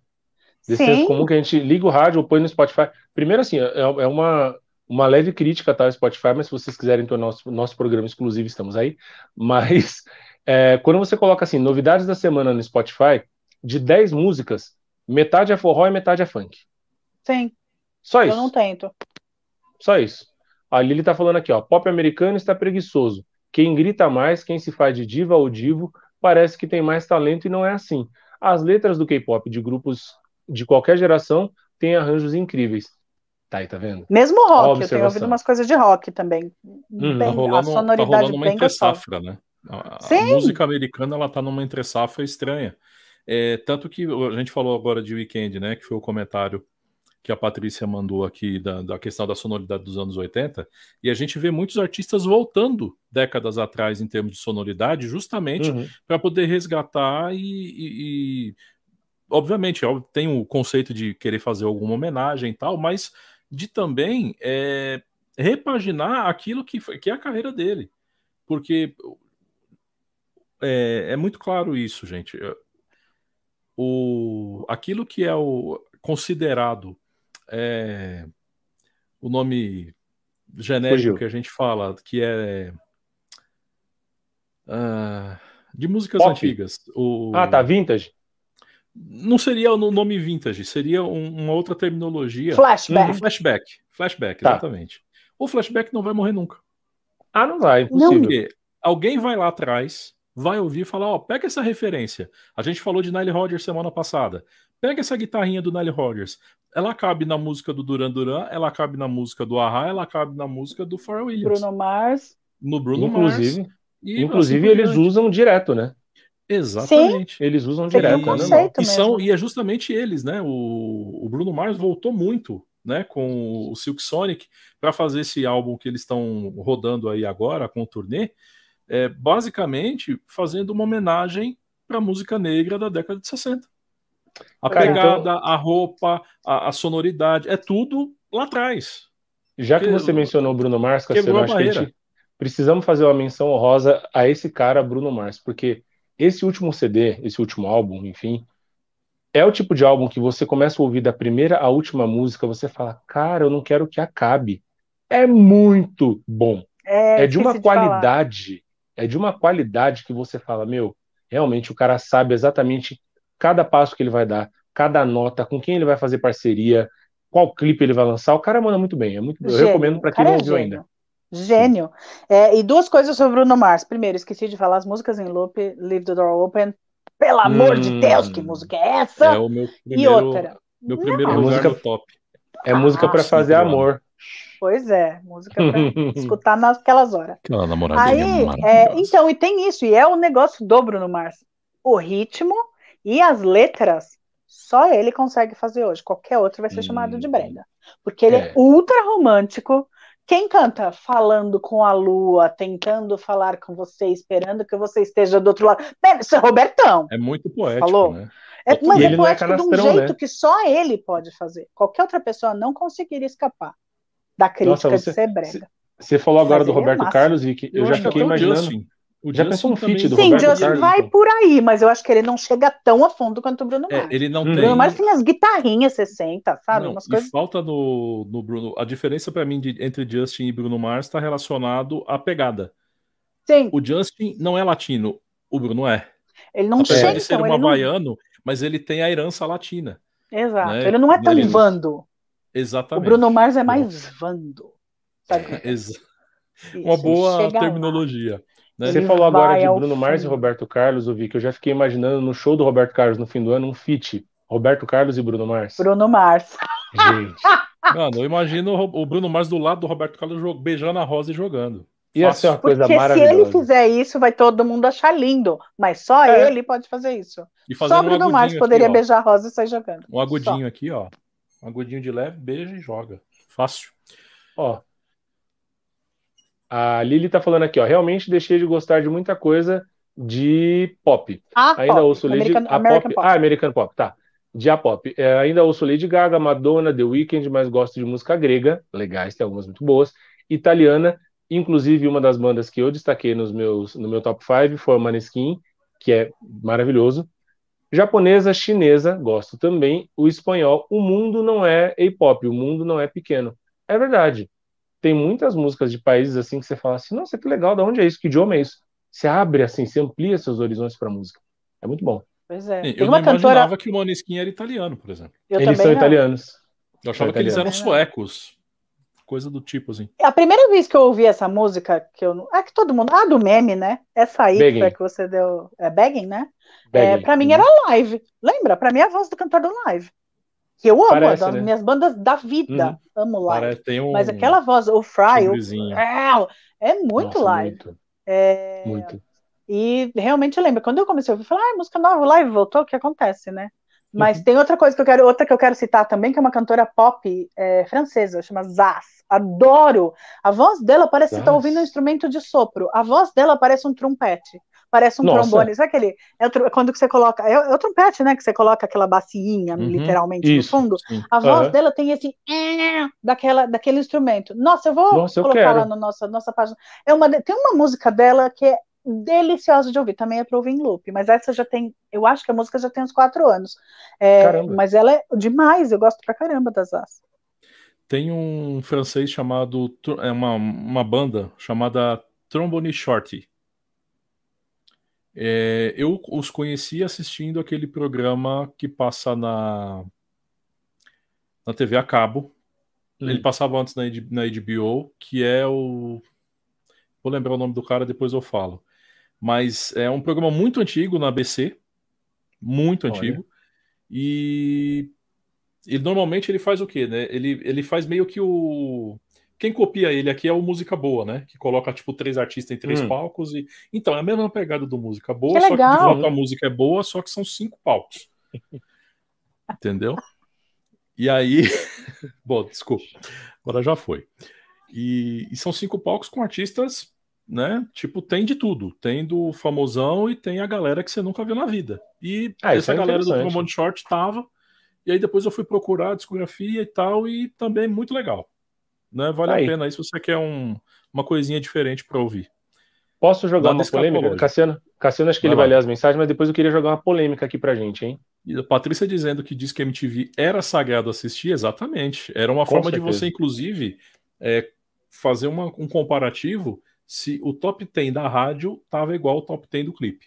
Desse
Sim.
senso comum que a gente liga o rádio ou põe no Spotify. Primeiro, assim, é, é uma, uma leve crítica tá, ao Spotify, mas se vocês quiserem tornar nosso, nosso programa exclusivo, estamos aí. Mas [LAUGHS] é, quando você coloca assim, novidades da semana no Spotify, de 10 músicas, metade é forró e metade é funk.
Sim,
Só
eu
isso.
não tento.
Só isso. A Lili tá falando aqui, ó. Pop americano está preguiçoso. Quem grita mais, quem se faz de diva ou divo, parece que tem mais talento e não é assim. As letras do K-pop de grupos de qualquer geração têm arranjos incríveis. Tá aí, tá vendo?
Mesmo rock, eu tenho ouvido umas coisas de rock também.
Hum,
Bem,
Tá rolando,
a
tá
sonoridade
rolando uma entre-safra, né? A, a
Sim.
música americana ela tá numa entre-safra estranha. É, tanto que a gente falou agora de Weekend, né? Que foi o comentário que a Patrícia mandou aqui da, da questão da sonoridade dos anos 80, e a gente vê muitos artistas voltando décadas atrás em termos de sonoridade, justamente
Uhum.
para poder resgatar e, e- e, obviamente tem o conceito de querer fazer alguma homenagem e tal, mas de também é, repaginar aquilo que, foi- que é a carreira dele, porque é, é muito claro isso, gente. O, aquilo que é o considerado é, o nome genérico
Fugiu.
que a gente fala, que é ah, de músicas
Pop.
antigas. O,
Ah, tá, vintage?
Não seria o nome vintage, seria um- uma outra terminologia.
Flashback.
O flashback. Flashback,
Tá.
exatamente. O flashback não vai morrer nunca.
Ah, não vai, impossível.
Porque alguém vai lá atrás, vai ouvir e falar: ó, pega essa referência. A gente falou de Nile Rodgers semana passada. Pega essa guitarrinha do Nile Rodgers. Ela cabe na música do Duran Duran, ela cabe na música do Ahá, ela cabe na música do Pharrell Williams.
Bruno Mars.
no Bruno
Inclusive,
Mars. e
inclusive
assim
eles usam direto, né?
Exatamente.
Eles usam
Seria
direto,
um
né?
E, são, e é justamente eles, né? O, o Bruno Mars voltou muito né, com o Silk Sonic para fazer esse álbum que eles estão rodando aí agora com o turnê, é, basicamente fazendo uma homenagem para a música negra da década de 60. A
Cara,
pegada, a roupa, a, a sonoridade, é tudo lá atrás.
Já que você mencionou o Bruno Mars, Cassiano,
a
acho que a gente precisamos fazer uma menção honrosa a esse cara, Bruno Mars, porque esse último CD, esse último álbum, enfim, é o tipo de álbum que você começa a ouvir da primeira à última música, você fala, cara, eu não quero que acabe. É muito bom.
É,
É de uma
falar.
qualidade, é de uma qualidade que você fala, meu, realmente o cara sabe exatamente cada passo que ele vai dar, cada nota, com quem ele vai fazer parceria, qual clipe ele vai lançar. O cara manda muito bem. É muito, eu
Gênio.
recomendo para quem não
é
ouviu
gênio.
ainda.
Gênio. É, e duas coisas sobre o Bruno Mars. Primeiro, esqueci de falar as músicas em loop, Leave the Door Open. Pelo amor de
Hum.
Deus, que música é essa?
É o meu
e
primeiro,
outra.
meu primeiro
É
lugar
música-
no top.
É música
Ah,
para
sim,
fazer amor.
Pois é, música pra [LAUGHS] escutar naquelas horas.
Aquela namoradinha
Aí, é, então, e tem isso, e é o negócio do Bruno Mars. O ritmo e as letras, só ele consegue fazer hoje. Qualquer outro vai ser chamado de
Hum.
brega. Porque ele é.
É.
ultra romântico. Quem canta falando com a lua, tentando falar com você, esperando que você esteja do outro lado? Deve ser Robertão.
É muito poético,
Falou?
né?
É,
E
mas é
é
poético de um jeito
né?
que só ele pode fazer. Qualquer outra pessoa não conseguiria escapar da crítica
Nossa, você-
de ser brega.
Você falou agora
Mas
do
é
Roberto
massa.
Carlos, Vicky. Eu,
Eu
já fiquei imaginando.
Justin. O
Já
Justin
pensou um
também-
feat do
Sim,
Roberto
Justin vai
então.
por aí, mas eu acho que ele não chega tão a fundo quanto o Bruno Mars.
É, ele não
Hum.
tem.
Bruno Mars tem as guitarrinhas 60, sabe?
Não,
Umas
e
coisas.
falta no, no Bruno. A diferença pra mim de- entre Justin e Bruno Mars está relacionado à pegada.
Sim,
O Justin não é latino, o Bruno é.
ele não
Apesar
chega,
de ser
então,
um
ele não...
havaiano, mas ele tem a herança latina.
Exato.
né?
Ele não é tão
Ele-
vando. O
Exatamente.
Bruno Mars é mais vando. Sabe? [LAUGHS]
Exa-
Isso,
Uma boa
chega lá.
Né?
Você falou agora de
ao
Bruno Mars e. Roberto Carlos, eu vi que eu já fiquei imaginando no show do Roberto Carlos no fim do ano um feat. Roberto Carlos e Bruno Mars.
Bruno Mars.
Gente, [LAUGHS]
Mano, eu imagino o Bruno Mars do lado do Roberto Carlos beijando a Rosa e jogando.
ia ser uma
Porque
coisa
se ele
maravilhosa.
fizer isso, vai todo mundo achar lindo. Mas só
É.
ele pode fazer isso.
E
Só
um
Bruno Mars poderia
aqui,
beijar a Rosa e sair jogando.
Um agudinho aqui, ó. Um agudinho de leve, beija e joga. Fácil.
Ó, a Lili tá falando aqui, ó. Realmente deixei de gostar de muita coisa de pop.
Ah,
Ainda
pop.
ouço Lady
American,
a
American
pop.
Pop.
Ah, American Pop, tá. De a pop. É, ainda ouço Lady Gaga, Madonna, The Weeknd, mas gosto de música grega, legais, tem algumas muito boas. Italiana, inclusive uma das bandas que eu destaquei nos meus, no meu top 5 foi o Maneskin, que é maravilhoso. Japonesa, chinesa, gosto também. O espanhol, o mundo não é A-pop, o mundo não é pequeno. É verdade. Tem muitas músicas de países assim que você fala assim, nossa, que legal, de onde é isso? Que idioma é isso? Você abre assim, você amplia seus horizontes para música. É muito bom.
Pois é.
Eu
Tem
não
uma cantora.
imaginava que o Maneskin era italiano, por exemplo.
Eu
Eles são
não.
italianos.
Eu achava que eles eram suecos. Coisa do tipo, assim.
A primeira vez que eu ouvi essa música, que eu não. Ah, que todo mundo. Ah, do meme, né? Essa aí
Begging.
que você deu. É Begging, né? É,
Begging.
pra mim era live. Lembra? Pra mim é a voz do cantor do live. Que eu amo,
Parece, né?
minhas bandas da vida. Amo live.
Parece, um
Mas aquela voz, o Fry, o... é, muito
Nossa,
live.
Muito,
É,
muito.
E realmente eu lembro, quando eu comecei a ouvir, eu falei, ah, música nova, live voltou, o que acontece, né? Mas
Uhum.
tem outra coisa que eu quero, outra que eu quero citar também, que é uma cantora pop é, francesa, chama Zaz. Adoro. A voz dela parece que você tá
Zaz.
ouvindo um instrumento de sopro. A voz dela parece um trompete. Parece um
Nossa.
trombone. Sabe aquele? É tro- quando você coloca. É, o- é o trompete, né? Que você coloca aquela bacinha,
Uhum.
literalmente,
Isso.
no fundo.
Sim.
A voz
Aham.
dela tem esse "é", daquela, daquele instrumento. Nossa, eu vou
Nossa, eu
colocar
quero.
lá na nossa, nossa página. É uma, tem uma música dela que é deliciosa de ouvir, também é pra ouvir em loop, mas essa já tem, eu acho que a música já tem uns quatro anos. É, mas ela é demais, eu gosto pra caramba das As.
Tem um francês chamado. É uma, uma banda chamada Trombone Shorty. É, eu os conheci assistindo aquele programa que passa na, na TV a cabo. Ele
Hum.
passava antes na, na HBO, que é o. Vou lembrar o nome do cara, depois eu falo. Mas é um programa muito antigo na ABC. Muito
Olha.
antigo. E ele normalmente ele faz o quê, né? Ele, ele faz meio que o. Quem copia ele aqui é o Música Boa, né? Que coloca, tipo, três artistas em três
Hum.
palcos. e Então, é a mesma pegada do Música Boa,
Que
só que de
legal.
fato a música é boa, só que são cinco palcos. [LAUGHS] Entendeu? E aí. [LAUGHS] Bom, desculpa. Agora já foi. E, e são cinco palcos com artistas, né? Tipo, tem de tudo. Tem do famosão e tem a galera que você nunca viu na vida. E
Ah,
essa
é
galera do. Trombone Short tava. E aí depois eu fui procurar a discografia e tal, e também muito legal. Né? Vale
Tá
a
aí.
pena aí se você quer um, uma coisinha diferente para ouvir.
Posso jogar uma polêmica? Cassiano, Cassiano, acho que
Vai
ele vai
lá.
ler as mensagens, mas depois eu queria jogar uma polêmica aqui pra gente, hein?
E a Patrícia dizendo que diz que a MTV era sagrado assistir, exatamente. Era uma
Com
forma de
certeza.
você, inclusive, é, fazer uma- um comparativo se o top 10 da rádio tava igual ao top 10 do clipe.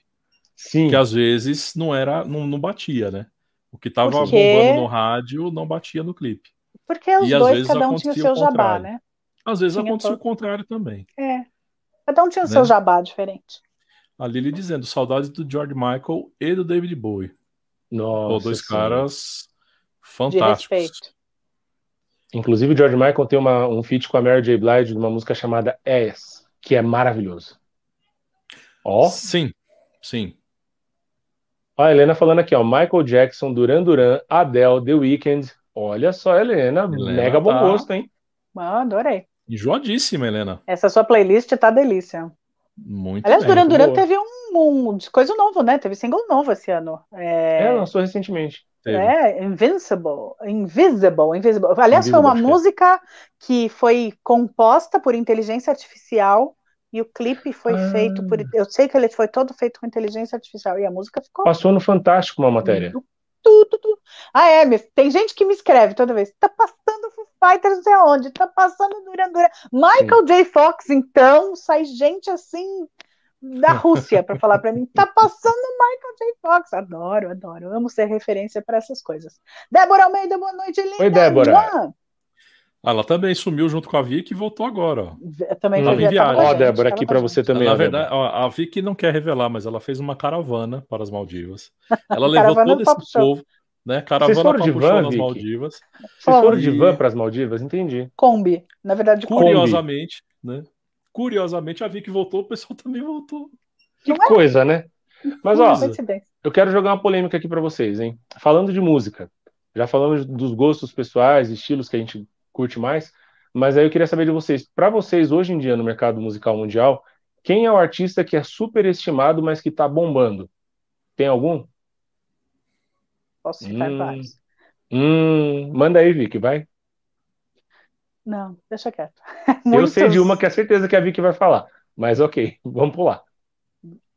Sim.
Que às vezes não era, não, não batia, né? O que tava
Porque-
bombando no rádio não batia no clipe.
Porque os
E
dois,
vezes
cada um tinha o seu
o
jabá, né?
Às vezes
Tinha todo-
o contrário também.
É. Cada um tinha o
Né?
seu jabá diferente.
A Lili dizendo saudades do George Michael e do David Bowie.
Nossa
dois
Senhora.
caras
De
fantásticos.
respeito.
Inclusive, o George Michael tem uma, um feat com a Mary J. Blige numa música chamada Ass, que é maravilhoso. Ó,
Sim, sim.
ó, a Helena falando aqui, ó. Michael Jackson, Duran Duran, Adele, The Weeknd. Olha só, Helena,
Helena
mega bom
tá-
gosto, hein?
Ah, adorei.
Enjoadíssima, Helena.
Essa sua playlist tá delícia.
Muito
Aliás,
bem.
Duran Duran teve um, um de coisa novo, né? Teve single novo esse ano. É,
É, lançou recentemente.
Teve.
É, Invincible, Invisible, Invisible. Aliás, foi
Invisible,
uma
acho que é.
música que foi composta por inteligência artificial e o clipe foi
Ah.
feito por. Eu sei que ele foi todo feito com inteligência artificial e a música ficou
Passou no Fantástico uma matéria.
Tudo, tudo, tudo. Ah, é, tem gente que me escreve toda vez. Tá passando Foo Fighters não sei aonde, tá passando Duran Duran. Michael J. Fox, então, sai gente assim da [LAUGHS] Rússia pra falar pra mim. Tá passando Michael J. Fox. Adoro, adoro. Amo ser referência pra essas coisas. Débora Almeida, boa noite, linda.
Oi, Débora.
Mua.
Ah, Ela também sumiu junto com a Vicky e voltou agora. ó.
Também tava com a
Ó, Débora, aqui
com a
pra
gente.
você também.
Na verdade, ó, a Vicky não quer revelar, mas ela fez uma caravana para as Maldivas. [LAUGHS] Ela levou todo
do
esse
Papo Show.
povo, né? Caravana
foram de
Papo Show
van,
nas
Vicky?
Maldivas.
Vocês foram
E-
de van para as Maldivas? Entendi.
Kombi. Na verdade.
Curiosamente, né? Curiosamente, a Vicky voltou, o pessoal também voltou.
Que
Não é?
coisa, né? Mas, ó, eu quero jogar uma polêmica aqui pra vocês, hein? Falando de música, já falamos dos gostos pessoais, estilos que a gente curte mais, mas aí eu queria saber de vocês, Pra vocês hoje em dia no mercado musical mundial, quem é o artista que é super estimado, mas que tá bombando? Tem algum?
Posso citar
Hum.
vários.
Hum, manda aí, Vicky, vai.
Não, deixa quieto. [LAUGHS]
Eu sei de
Muitos-
uma que é certeza que a Vicky vai falar, mas ok, [LAUGHS] vamos pular.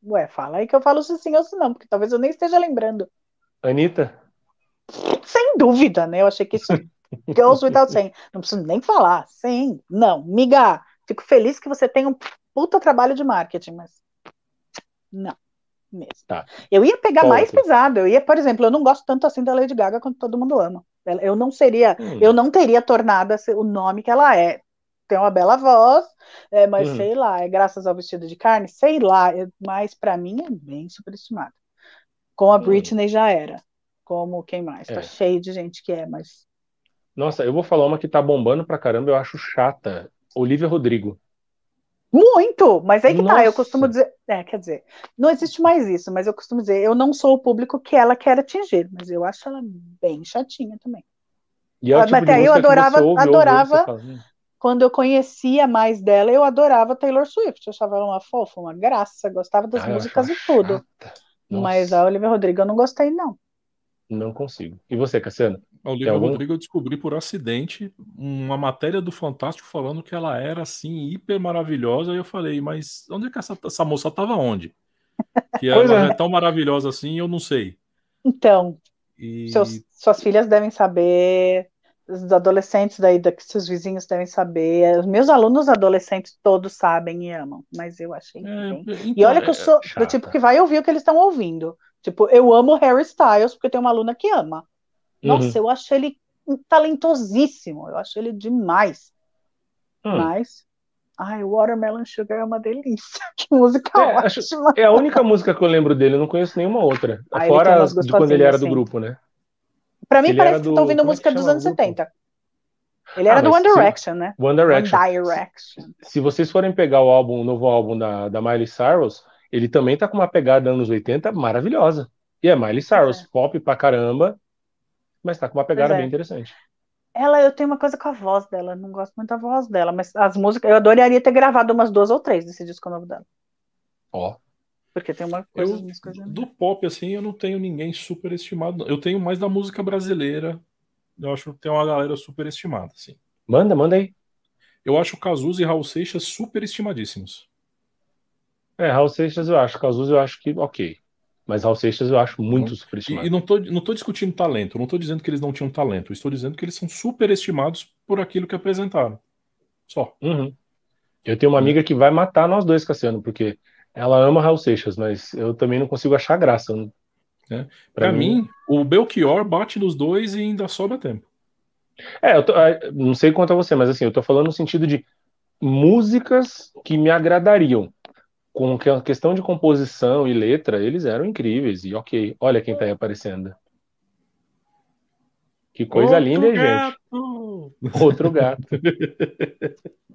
Ué, fala aí que eu falo se sim ou se não, porque talvez eu nem esteja lembrando.
Anitta?
Sem dúvida, né? Eu achei que isso [LAUGHS] goes without saying. Não preciso nem falar. Sim, não. Miga, fico feliz que você tem um puta trabalho de marketing, mas não. Mesmo.
Tá.
Eu ia pegar
Qual
mais pesado. Eu ia, por exemplo, eu não gosto tanto assim da Lady Gaga quanto todo mundo ama. Eu não seria,
Hum.
eu não teria tornado o nome que ela é. Tem uma bela voz, é, mas
Hum.
sei lá, é graças ao vestido de carne, sei lá, é- mas pra mim é bem superestimada. Com a
Hum.
Britney já era. Como quem mais? Tá
É.
cheio de gente que é, mas
Nossa, eu vou falar uma que tá bombando pra caramba, eu acho chata. Olivia Rodrigo.
muito, mas aí que tá, eu
Nossa.
costumo dizer, é, quer dizer, não existe mais isso, mas eu costumo dizer, eu não sou o público que ela quer atingir, mas eu acho ela bem chatinha também.
E é tipo
mas
de
até aí eu adorava-
ouve,
adorava-
"Hum,
Quando eu conhecia mais dela, eu adorava Taylor Swift, eu achava ela uma fofa, uma graça, gostava das
ah,
músicas e tudo.
chata."
Mas
Nossa,
a Olivia Rodrigo eu não gostei, não.
Não consigo. E você, Cassiano?
A Olivia
algum?
Rodrigo eu descobri por acidente uma matéria do Fantástico falando que ela era assim hiper maravilhosa e eu falei, mas onde é que essa, essa moça tava onde? [LAUGHS] Que ela
é.
é tão maravilhosa assim, eu não sei.
Então,
E
seus- suas filhas devem saber, os adolescentes daí, da, seus vizinhos devem saber, os meus alunos adolescentes todos sabem e amam, mas eu achei
é,
bem E
então,
olha que eu
é-
sou do
chata.
tipo que vai ouvir o que eles estão ouvindo. Tipo, eu amo Harry Styles porque tem uma aluna que ama. Nossa,
Uhum.
eu acho ele talentosíssimo. Eu acho ele demais.
Hum.
Mas, ai, Watermelon Sugar é uma delícia. [LAUGHS] Que música
É, acho-
ótima.
É a única música que eu lembro dele, eu não conheço nenhuma outra.
Ah,
Fora de quando ele era
gostosinhas,
do grupo, né?
Pra mim
ele
parece que
do-
tá ouvindo
como é
música dos anos
o grupo?
70. Ele era
Ah,
do One
se-
Direction, né?
One Direction.
One Direction.
Se vocês forem pegar o álbum, o novo álbum da, da Miley Cyrus, ele também tá com uma pegada anos 80 maravilhosa. E é Miley Cyrus,
é.
pop pra caramba, mas tá com uma pegada
é.
bem interessante.
Ela, eu tenho uma coisa com a voz dela, não gosto muito da voz dela, mas as músicas, eu adoraria ter gravado umas duas ou três desse disco novo dela.
Ó,
Porque tem uma coisa,
Eu, do pop, assim, eu não tenho ninguém super estimado. não. Eu tenho mais da música brasileira. Eu acho que tem uma galera super estimada, assim.
manda, manda aí.
Eu acho Cazuza e Raul Seixas super estimadíssimos.
É, Raul Seixas eu acho, Cazuza eu acho que ok. Mas Raul Seixas eu acho muito
E,
superestimado.
e não, tô, não tô discutindo talento, não tô dizendo que eles não tinham talento, estou dizendo que eles são super estimados por aquilo que apresentaram. Só.
Uhum. Eu tenho uma amiga que vai matar nós dois, Cassiano, porque ela ama Raul Seixas, mas eu também não consigo achar graça. Não-
É.
Pra
Pra mim, o Belchior bate nos dois e ainda sobra tempo.
É, eu tô- é, não sei quanto a você, mas assim, eu tô falando no sentido de músicas que me agradariam. Com que- a questão de composição e letra, eles eram incríveis. E ok, olha quem tá aí aparecendo. Que coisa
Outro
linda, hein, gente?
gato!
Outro gato. [LAUGHS]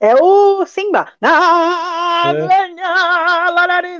É o Simba. Ah,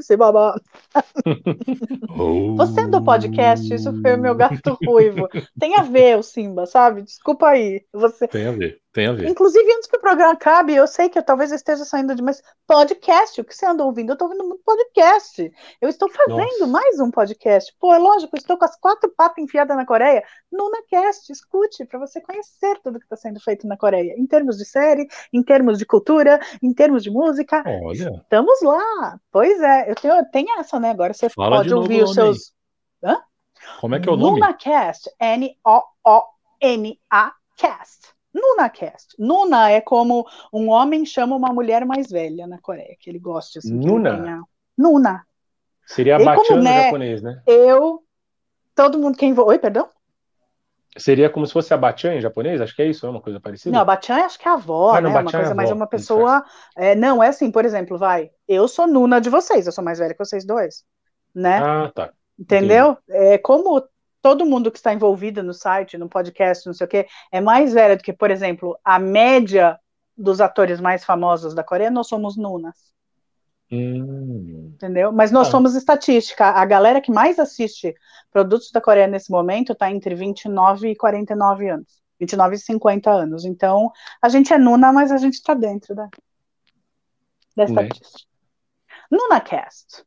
Simba. [LAUGHS] Você é do podcast, isso foi o meu gato ruivo. Tem a ver o Simba, sabe? Desculpa aí. Você
Tem a ver. Tem a ver.
Inclusive, antes que o programa acabe, eu sei que eu talvez esteja saindo de mais podcast. O que você anda ouvindo? Eu estou ouvindo muito podcast. Eu estou fazendo
Nossa.
mais um podcast. Pô, é lógico, estou com as quatro patas enfiadas na Coreia. NunaCast, escute, para você conhecer tudo que está sendo feito na Coreia. Em termos de série, em termos de cultura, em termos de música.
Olha,
Estamos lá. Pois é, eu tenho, tenho essa, né? Agora você
Fala
pode ouvir os
aí.
seus.
como é que é o nome?
NunaCast, N-O-O-N-A-Cast. NunaCast. Nuna é como um homem chama uma mulher mais velha na Coreia, que ele gosta. Assim,
Nuna?
tenha- Nuna.
Seria
como,
batiano
né,
japonês, né?
Eu. Todo mundo quem. Oi, perdão?
Seria como se fosse a batian em japonês? Acho que é isso, é uma coisa parecida.
Não, a Bachan acho que é a avó,
Ah, não,
né? Uma
Bachan é
coisa
a
mais
avó,
uma pessoa. é, não, é assim, por exemplo, vai. Eu sou Nuna de vocês, eu sou mais velha que vocês dois. Né?
Ah, tá.
Entendeu? É, como todo mundo que está envolvido no site, no podcast, não sei o quê, é mais velha do que, por exemplo, a média dos atores mais famosos da Coreia, nós somos nunas,
Hum.
entendeu? Mas nós
Ah.
somos estatística. A galera que mais assiste produtos da Coreia nesse momento está entre 29 e 49 anos. 29 e 50 anos. Então, a gente é nuna, mas a gente está dentro da, da
Né?
estatística. NunaCast.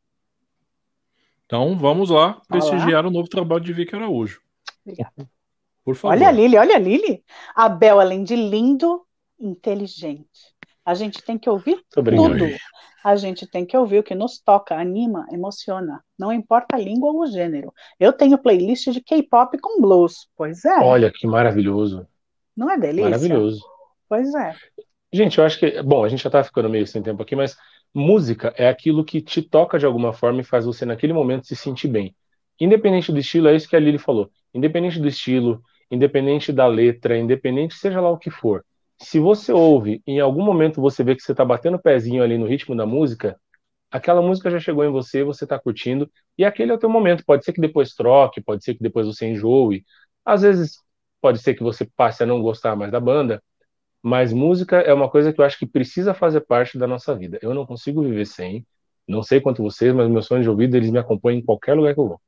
Então vamos lá
Olá.
prestigiar o novo trabalho de Vicky Araújo.
Obrigada.
Por favor.
Olha a Lili, olha a Lili. A Bel, além de lindo, inteligente. A gente tem que ouvir tudo. A gente tem que ouvir o que nos toca, anima, emociona. Não importa a língua ou o gênero. Eu tenho playlist de K-pop com blues. Pois é.
Olha que maravilhoso.
Não é delícia?
Maravilhoso.
Pois é.
Gente, eu acho que. Bom, a gente já tá ficando meio sem tempo aqui, mas música é aquilo que te toca de alguma forma e faz você, naquele momento, se sentir bem. Independente do estilo, é isso que a Lili falou. Independente do estilo, independente da letra, independente seja lá o que for. Se você ouve e em algum momento você vê que você tá batendo o pezinho ali no ritmo da música, aquela música já chegou em você, você tá curtindo, e aquele é o teu momento. Pode ser que depois troque, pode ser que depois você enjoe. Às vezes pode ser que você passe a não gostar mais da banda, mas música é uma coisa que eu acho que precisa fazer parte da nossa vida. Eu não consigo viver sem. Não sei quanto vocês, mas meus sonhos de ouvido, eles me acompanham em qualquer lugar que eu vou.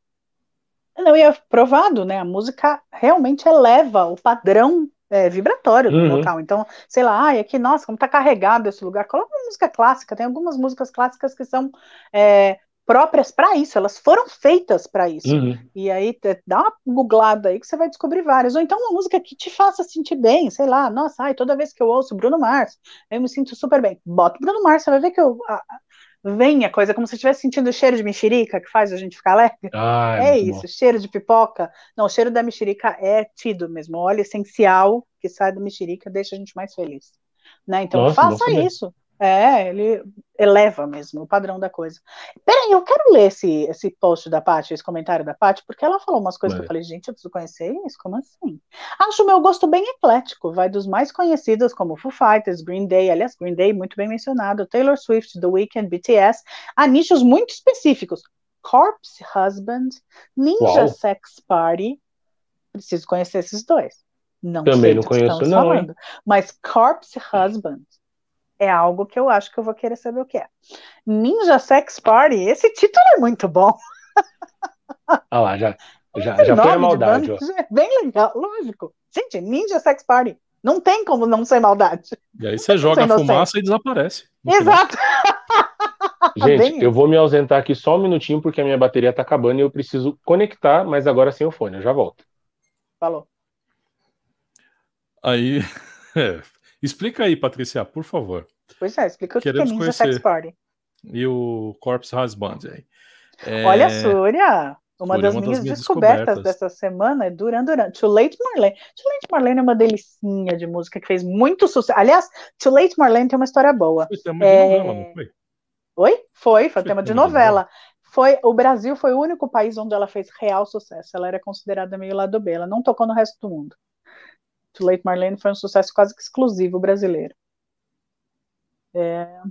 Não, e é provado, né? A música realmente eleva o padrão é, vibratório do
Uhum.
local. Então, sei lá, ai, aqui, nossa, como tá carregado esse lugar. Coloca uma música clássica. Tem algumas músicas clássicas que são é, próprias para isso. Elas foram feitas para isso.
Uhum.
E aí, dá uma googlada aí que você vai descobrir várias. Ou então uma música que te faça sentir bem, sei lá, nossa, ai, toda vez que eu ouço Bruno Mars, eu me sinto super bem. Bota o Bruno Mars, você vai ver que eu, a- vem a coisa, como se estivesse sentindo o cheiro de mexerica que faz a gente ficar alegre.
Ah,
É
muito
isso, cheiro de pipoca. Não, o cheiro da mexerica é tido mesmo. O óleo essencial que sai da mexerica deixa a gente mais feliz. Né? Então
Nossa, bom
faça isso. É, ele eleva mesmo o padrão da coisa. Peraí, eu quero ler esse, esse post da Paty, esse comentário da Paty, porque ela falou umas coisas que eu falei, gente, eu preciso conhecer isso, como assim? Acho o meu gosto bem eclético, vai dos mais conhecidos como Foo Fighters, Green Day, aliás, Green Day muito bem mencionado, Taylor Swift, The Weeknd, BTS, a nichos muito específicos. Corpse Husband, Ninja
Uau.
Sex Party. Preciso conhecer esses dois. Não
Também
sei
não conheço não,
falando. Mas Corpse Husband é algo que eu acho que eu vou querer saber o que é. Ninja Sex Party, esse título é muito bom.
Ah lá, já, já,
Esse
já foi a maldade, ó.
é bem legal, lógico. Gente, Ninja Sex Party. Não tem como não ser maldade.
E aí você joga a fumaça e desaparece.
Exato. [LAUGHS]
Gente,
Bem
eu vou me ausentar aqui só um minutinho porque a minha bateria tá acabando e eu preciso conectar, mas agora sem o fone. Eu já volto.
Falou.
Aí. [LAUGHS] é. Explica aí, Patrícia, por favor.
Pois é, explica o que é Ninja. Sex Party.
E o Corpse Husband aí. É,
Olha, Súria, uma
Súria,
das
uma das
minhas
minhas
descobertas,
descobertas.
dessa semana é Duran Duran. Too Late Marlene. Too Late Marlene é uma delicinha de música que fez muito sucesso. Aliás, Too Late Marlene tem uma história boa.
Foi tema
É,
de novela, não foi?
Oi? Foi, foi
Foi
tema de
tema de
novela. Foi, o Brasil foi o único país onde ela fez real sucesso. Ela era considerada meio lado B. Ela não tocou no resto do mundo. Too Late Marlene foi um sucesso quase exclusivo brasileiro. É...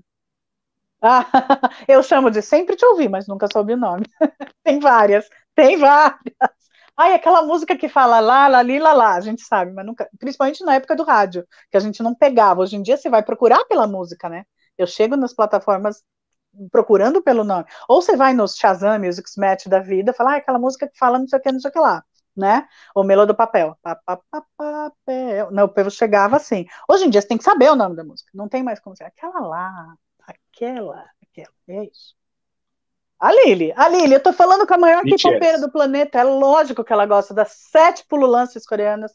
Ah, [LAUGHS] eu chamo de sempre te ouvi, mas nunca soube o nome. [LAUGHS] tem várias, tem várias. Ai, aquela música que fala lá, lá, li, lá, lá, a gente sabe, mas nunca, principalmente na época do rádio, que a gente não pegava. Hoje em dia você vai procurar pela música, né? Eu chego nas plataformas procurando pelo nome. Ou você vai nos Shazam, Music Match da vida, fala, ah, aquela música que fala não sei o que, não sei o que lá. Né? O Melô do Papel. Papel. Não, o povo chegava assim. Hoje em dia você tem que saber o nome da música. Não tem mais como ser. Aquela lá, aquela, aquela. É isso. A Lili, a Lili, eu tô falando com a maior k do planeta. É lógico que ela gosta das sete pululanças coreanas.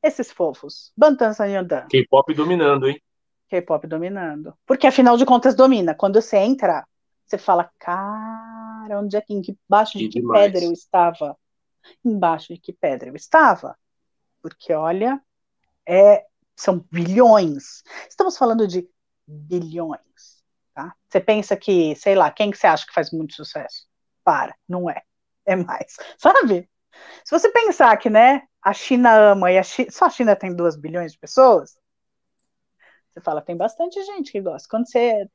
Esses fofos. Bantan Sanyandan.
K-pop dominando, hein?
K-pop dominando. Porque afinal de contas domina. Quando você entra, você fala, cara, onde é que, embaixo de que, que pedra eu estava? Embaixo de que pedra eu estava? Porque olha, é, são bilhões. Estamos falando de bilhões. Tá? Você pensa que, sei lá, quem que você acha que faz muito sucesso? Para, não é. É mais. [LAUGHS] Sabe? Se você pensar que, né, a China ama e a só a China tem 2 bilhões de pessoas, você fala, tem bastante gente que gosta. Quando você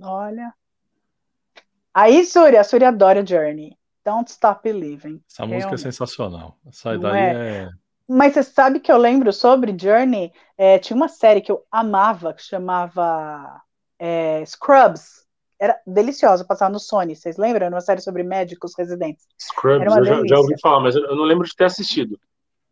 olha. Aí, Surya, a Surya adora Journey. Don't Stop Believing.
Essa Realmente. música é sensacional. Essa daí é... é...
Mas você sabe que eu lembro sobre Journey? É, tinha uma série que eu amava, que chamava é, Scrubs. Era deliciosa, passava no Sony. Vocês lembram? Era uma série sobre médicos residentes.
Scrubs, eu já, já, ouvi falar, mas eu não lembro de ter assistido.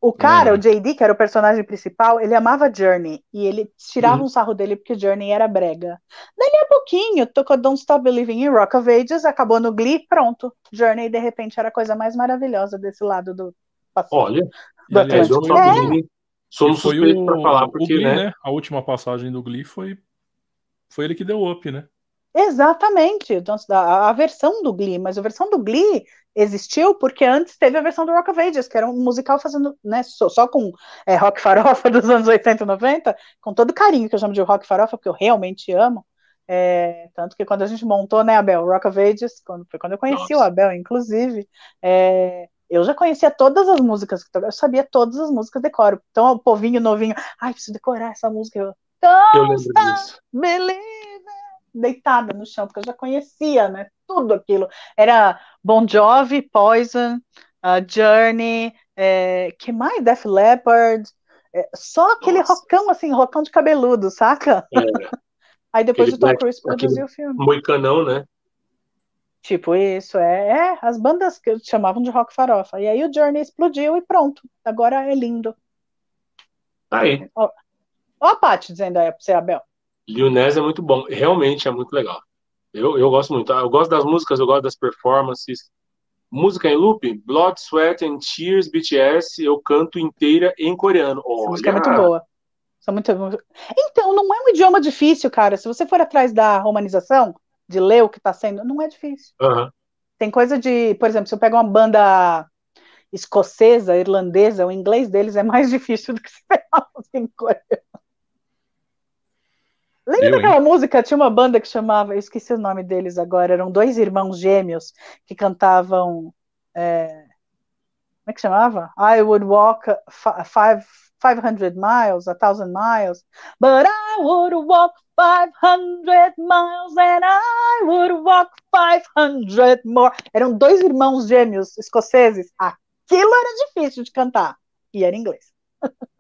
O cara, o JD, que era o personagem principal, ele amava Journey. E ele tirava uhum. um sarro dele porque Journey era brega. Dali a pouquinho, tocou Don't Stop Believing in Rock of Ages, acabou no Glee, pronto. Journey, de repente, era a coisa mais maravilhosa desse lado do
Pacífico. Olha, do aliás, Don't Stop Believing. Somos suspeitos para falar, porque,
Glee,
né?
né? A última passagem do Glee foi, foi ele que deu up, né?
Exatamente, então, a, a, versão do Glee, mas a versão do Glee existiu porque antes teve a versão do Rock of Ages, que era um musical fazendo, né, só, só com é, rock farofa [LAUGHS] dos anos 80 e 90, com todo carinho que eu chamo de rock farofa, porque eu realmente amo, é, tanto que quando a gente montou, né, Abel, Rock of Ages, quando, foi quando eu conheci Nossa. o Abel, inclusive, é, eu já conhecia todas as músicas, eu sabia todas as músicas decoro, então o povinho novinho, ai, preciso decorar essa música, eu,
eu lembro disso.
Believe deitada no chão, porque eu já conhecia, né? Tudo aquilo. Era Bon Jovi, Poison, uh, Journey, é, que mais? Def Leppard, é, só aquele Nossa. rocão, assim, rocão de cabeludo, saca? É. Aí depois aquele o Tom Cruise produziu o filme.
Moicanão, né?
Tipo isso, é, é, as bandas que chamavam de rock farofa. E aí o Journey explodiu e pronto. Agora é lindo.
Tá aí.
Ó, ó a Paty dizendo aí pra você, Abel.
Lil Nas é muito bom, realmente é muito legal. Eu, eu gosto muito. Eu gosto das músicas, eu gosto das performances. Música em loop, Blood, Sweat and Tears, BTS, eu canto inteira em coreano.
Olha. música é muito boa. São muito... Então, não é um idioma difícil, cara. Se você for atrás da romanização, de ler o que está sendo, não é difícil.
Uhum.
Tem coisa de, por exemplo, se eu pego uma banda escocesa, irlandesa, o inglês deles é mais [LAUGHS] difícil do que se pegar em coreano. Lembra eu, daquela hein? música? Tinha uma banda que chamava, eu esqueci o nome deles agora, eram dois irmãos gêmeos que cantavam. É, como é que chamava? I would walk five, 500 miles, a thousand miles, but I would walk 500 miles and I would walk 500 more. Eram dois irmãos gêmeos escoceses. Aquilo era difícil de cantar. E era inglês. [LAUGHS]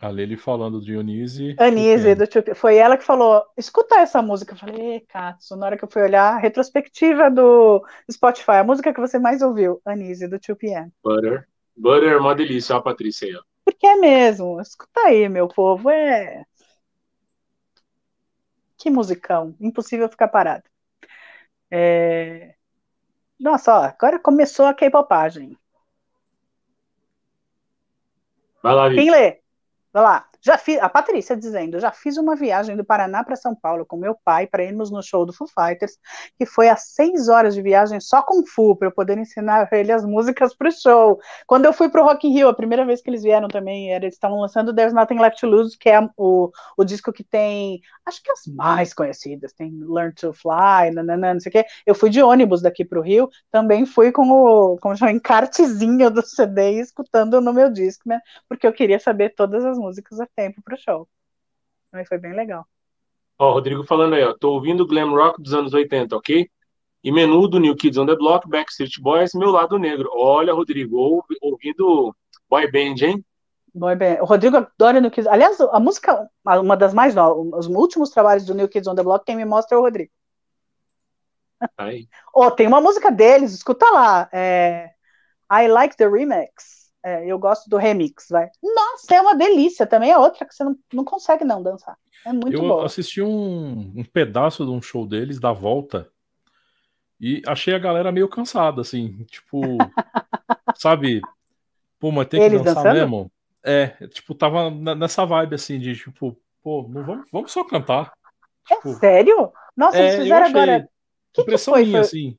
A Lili falando de Dionise.
Anise, do tio, foi ela que falou: escuta essa música. Eu falei, Katsu, na hora que eu fui olhar, a retrospectiva do Spotify, a música que você mais ouviu, Anise, do 2PM.
Butter. Butter é uma delícia, ó, a Patrícia aí, ó.
Porque é mesmo. Escuta aí, meu povo. É. Que musicão. Impossível ficar parado. É... Nossa, ó, agora começou a K-popagem.
Vai lá,
Quem lê? Vai lá. Já fiz, a Patrícia dizendo, já fiz uma viagem do Paraná para São Paulo com meu pai para irmos no show do Foo Fighters, que foi a seis horas de viagem só com Foo, para eu poder ensinar [LAUGHS] ele as músicas para o show. Quando eu fui para o Rock in Rio, a primeira vez que eles vieram também, era, eles estavam lançando There's Nothing Left to Lose, que é o, o disco que tem, acho que as mais conhecidas, tem Learn to Fly, não sei o quê. Eu fui de ônibus daqui para o Rio, também fui com o, com o [LAUGHS] encartezinho do CD, escutando no meu disco, né, porque eu queria saber todas as músicas tempo pro show. Mas foi bem legal.
Ó, Rodrigo falando aí, ó. Tô ouvindo glam rock dos anos 80, ok? E Menudo, New Kids on the Block, Backstreet Boys, Meu Lado Negro. Olha, Rodrigo, ouvindo boy band, hein?
Boy band. O Rodrigo adora New Kids. Aliás, a música, uma das mais novas, os últimos trabalhos do New Kids on the Block, quem me mostra é o Rodrigo.
Aí.
Oh, tem uma música deles, escuta lá. É, I Like the Remix. É, eu gosto do remix, vai. Nossa, é uma delícia. Também é outra que você não, não consegue não dançar. É muito
eu
boa.
assisti um, um pedaço de um show deles, da volta, e achei a galera meio cansada, assim. Tipo, [LAUGHS] sabe? Pô, mas tem que
Eles
dançar
dançando?
mesmo? É, tipo, tava nessa vibe, assim, de tipo, pô, não vamos, vamos só cantar.
É
Tipo,
sério? Nossa,
é,
eles
eu
fizeram
achei.
agora. Que que
Impressão
foi?
minha,
Foi-
assim.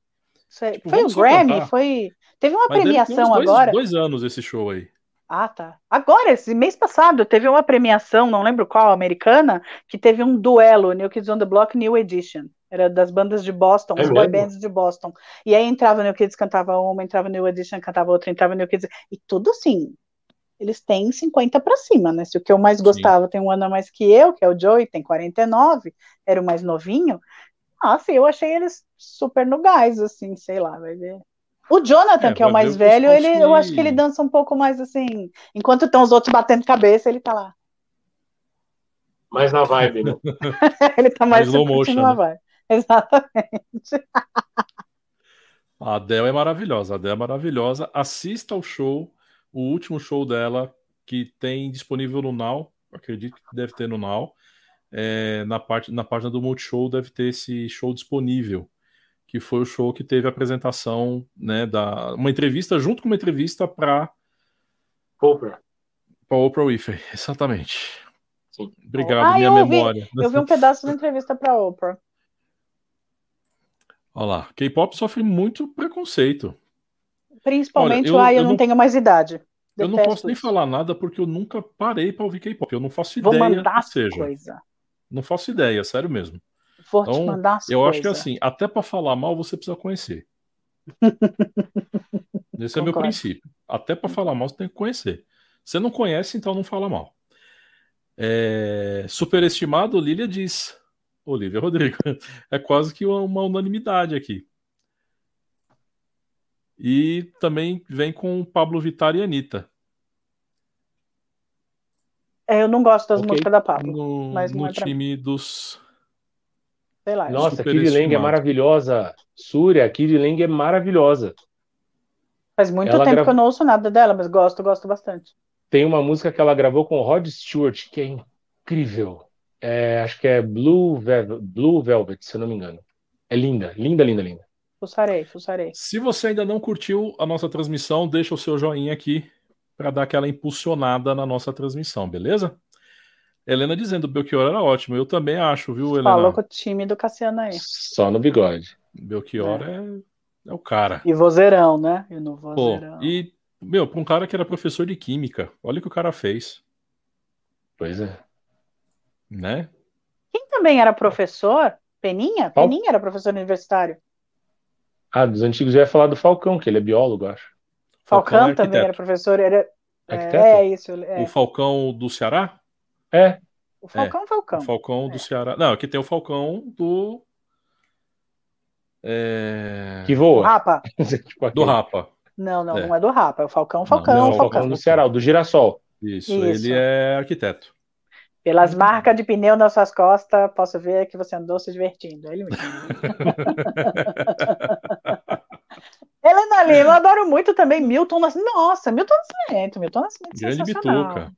Foi,
tipo,
foi o Grammy?
cantar.
Foi. Teve uma
Mas deve ter uns
premiação
dois,
agora.
dois anos esse show aí.
Ah, tá. Agora, esse mês passado, teve uma premiação, não lembro qual, americana, que teve um duelo, New Kids on the Block New Edition. Era das bandas de Boston,
É
as boy bands de Boston. E aí entrava New Kids, cantava uma, entrava New Edition, cantava outra, entrava New Kids. E tudo assim. Eles têm 50 pra cima, né? Se o que eu mais gostava tem um ano a mais que eu, que é o Joey, tem 49, era o mais novinho. Nossa, eu achei eles super no gás, assim, sei lá, vai ver. O Jonathan,
É,
que é o mais velho, ele, eu acho que ele dança um pouco mais assim. Enquanto estão os outros batendo cabeça, ele tá lá. [LAUGHS]
Mais na vibe, né? [LAUGHS]
ele tá mais
slow motion,
uma
né?
vibe. [LAUGHS] Exatamente.
A Adele é maravilhosa, a Adele é maravilhosa. Assista ao show, o último show dela, que tem disponível no Now, acredito que deve ter no Now. É, na, parte, na página do Multishow deve ter esse show disponível, que foi o show que teve a apresentação, né, da, uma entrevista, junto com uma entrevista para
Oprah.
Oprah Winfrey, [LAUGHS] exatamente.
Sim.
Obrigado,
Ah,
minha
eu
memória.
Eu vi um pedaço da entrevista pra Oprah.
Olha lá, K-pop sofre muito preconceito.
Principalmente
Olha, eu-
Ai, eu,
eu
não
não-
tenho mais idade.
Eu não posso nem
isso.
falar nada porque eu nunca parei para ouvir K-pop. Eu não faço
Vou
ideia
mandar
que seja.
coisas.
Não faço ideia, sério mesmo.
Vou te
Então,
mandar as
Eu acho que
coisas.
assim, até para falar mal você precisa conhecer. [LAUGHS] Esse é meu
Concordo.
princípio. Até para falar mal você tem que conhecer. Você não conhece, então não fala mal. É... Superestimado, Lília diz. Olivia Rodrigo. [LAUGHS] É quase que uma unanimidade aqui. E também vem com Pablo Vittar e Anitta.
É, eu não gosto das
Ok.
músicas da Pablo.
No,
Mas
no
é pra mim.
time dos.
Sei lá.
Nossa, Kid Lang é maravilhosa. Súria, Kid Lang é maravilhosa.
Faz muito
Ela
tempo
grava-
que eu não ouço nada dela, mas gosto, gosto bastante.
Tem uma música que ela gravou com o Rod Stewart, que é incrível. É, acho que é Blue, Vel- Blue Velvet, se eu não me engano. É linda, linda, linda, linda.
Fuçarei, fuçarei.
Se você ainda não curtiu a nossa transmissão, deixa o seu joinha aqui para dar aquela impulsionada na nossa transmissão, beleza? Helena dizendo que Belchior era ótimo. Eu também acho, viu, Helena?
Falou com o time do Cassiano aí.
Só no bigode.
Belchior é. É, o cara.
E vozeirão, né? E no
Pô,
vozeirão.
e, meu, pra um cara que era professor de química, olha o que o cara fez,
Pois é.
né?
Quem também era professor? Peninha?
Qual?
Peninha era professor universitário.
Ah, dos antigos eu ia falar do Falcão, que ele é biólogo, acho.
Falcão
é
também era professor. Era... É, é isso. É.
O Falcão do Ceará?
É,
O Falcão, Falcão.
O Falcão do
É.
Ceará. Não, aqui tem o Falcão do. É...
que voa.
Rapa? [LAUGHS]
Do. Rapa.
Não, não,
É.
não é do Rapa. É o Falcão, Falcão,
não,
Não,
é
o
Falcão.
Falcão do Ceará, o do girassol.
Isso,
Isso.
ele é arquiteto.
Pelas marcas de pneu nas suas costas, posso ver que você andou se divertindo. É Ele mesmo. [LAUGHS] Helena Lima, eu adoro muito também Milton Nascimento. Nossa, Milton Nascimento, Milton Nascimento
Grande
sensacional.
bituca.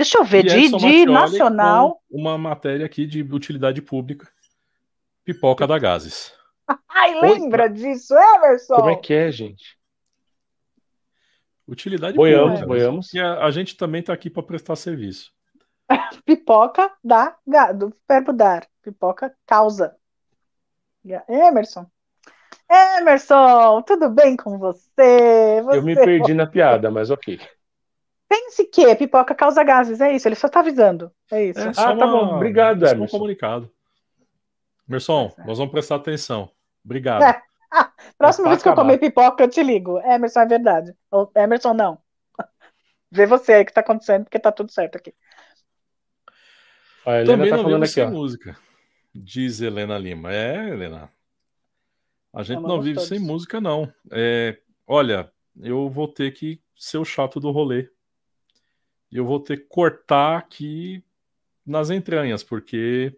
Deixa eu ver,
E
de, de nacional.
Uma matéria aqui de utilidade pública. Pipoca da Gases. [LAUGHS]
Ai, lembra disso, Emerson?
Como é que é, gente?
Utilidade
Boiamos,
pública.
boiamos.
E a, a gente também está aqui para prestar serviço. [LAUGHS]
Pipoca da, do verbo dar. Pipoca causa. Emerson. Emerson, tudo bem com você?
Eu me
Você-
perdi na piada, mas ok.
Pense que pipoca causa gases, é isso, ele só tá avisando. É isso.
É
Ah, tá bom. Obrigado,
é só um
Emerson.
comunicado. Emerson, nós vamos prestar atenção. Obrigado.
É. Próxima
pra
vez que eu
acabar.
comer pipoca, eu te ligo. Emerson, é verdade. Ou, Emerson, não. [LAUGHS] Vê você aí o que tá acontecendo, porque tá tudo certo aqui.
Também
tá
não vive sem
ó.
música. Diz Helena Lima. É, Helena. A gente
Amamos
não vive
todos.
sem música, não. É, olha, eu vou ter que ser o chato do rolê. E eu vou ter que cortar aqui nas entranhas, porque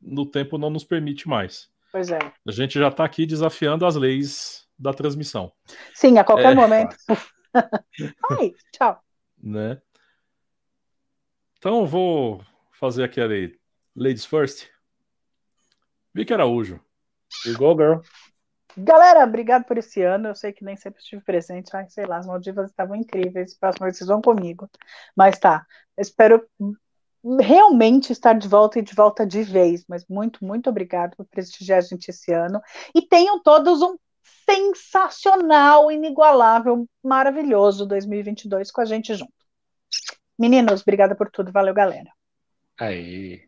no tempo não nos permite mais.
Pois é.
A gente já está aqui desafiando as leis da transmissão.
Sim, a qualquer é... momento. [LAUGHS] Ai, tchau.
Né? Então eu vou fazer aqui a lei. Ladies first. Vicky Araújo.
You go, girl.
Galera, obrigado por esse ano. Eu sei que nem sempre estive presente. Ai, sei lá, as Maldivas estavam incríveis. Próximo vocês vão comigo. Mas tá. espero realmente estar de volta e de volta de vez. Mas muito, muito obrigado por prestigiar a gente esse ano. E tenham todos um sensacional, inigualável, maravilhoso 2022 com a gente junto. Meninos, obrigada por tudo. Valeu, galera.
Aí.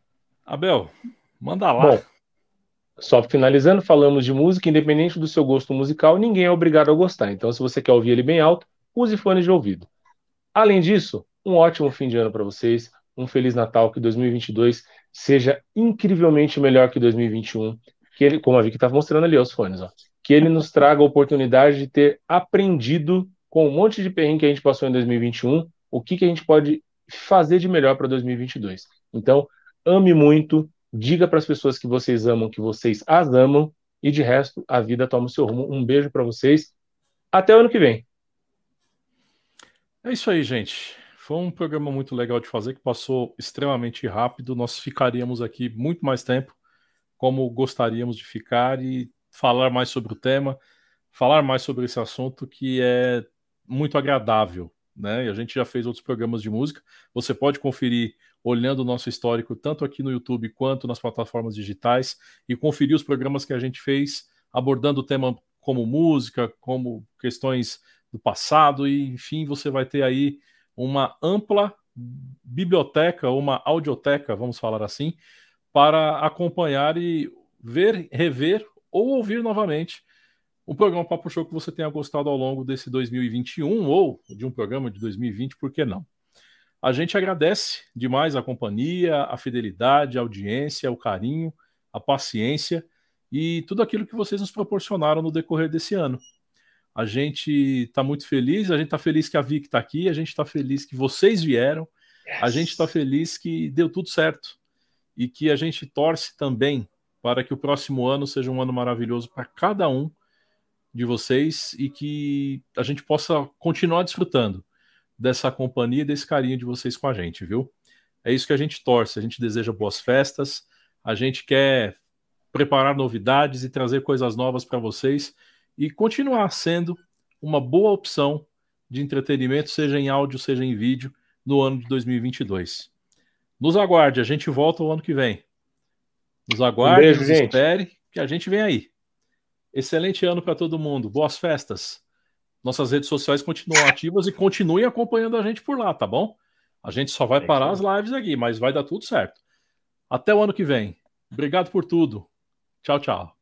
Abel, manda lá. Bom,
só finalizando, falamos de música, independente do seu gosto musical, ninguém é obrigado a gostar. Então, se você quer ouvir ele bem alto, use fones de ouvido. Além disso, um ótimo fim de ano para vocês, um feliz Natal, que 2022 seja incrivelmente melhor que 2021. Que ele, como a Vicky estava mostrando ali, os fones, ó, que ele nos traga a oportunidade de ter aprendido com um monte de perrengue que a gente passou em 2021, o que, que a gente pode fazer de melhor para 2022. Então, ame muito, diga para as pessoas que vocês amam que vocês as amam e de resto a vida toma o seu rumo. Um beijo para vocês. Até o ano que vem.
É isso aí, gente. Foi um programa muito legal de fazer que passou extremamente rápido. Nós ficaríamos aqui muito mais tempo, como gostaríamos de ficar e falar mais sobre o tema, falar mais sobre esse assunto que é muito agradável, né? E a gente já fez outros programas de música. Você pode conferir olhando o nosso histórico, tanto aqui no YouTube quanto nas plataformas digitais, e conferir os programas que a gente fez abordando o tema como música, como questões do passado, e enfim, você vai ter aí uma ampla biblioteca, uma audioteca, vamos falar assim, para acompanhar e ver, rever ou ouvir novamente o programa Papo Show que você tenha gostado ao longo desse 2021 ou de um programa de 2020, por que não? A gente agradece demais a companhia, a fidelidade, a audiência, o carinho, a paciência e tudo aquilo que vocês nos proporcionaram no decorrer desse ano. A gente está muito feliz, a gente está feliz que a Vic está aqui, a gente está feliz que vocês vieram, yes. a gente está feliz que deu tudo certo e que a gente torce também para que o próximo ano seja um ano maravilhoso para cada um de vocês e que a gente possa continuar desfrutando dessa companhia, desse carinho de vocês com a gente, viu? É isso que a gente torce, a gente deseja boas festas, a gente quer preparar novidades e trazer coisas novas para vocês e continuar sendo uma boa opção de entretenimento, seja em áudio, seja em vídeo, no ano de 2022. Nos aguarde, a gente volta o ano que vem. Nos aguarde, um beijo, nos gente. espere, que a gente vem aí. Excelente ano para todo mundo, boas festas. Nossas redes sociais continuam ativas e continuem acompanhando a gente por lá, tá bom? A gente só vai parar as lives aqui, mas vai dar tudo certo. Até o ano que vem. Obrigado por tudo. Tchau, tchau.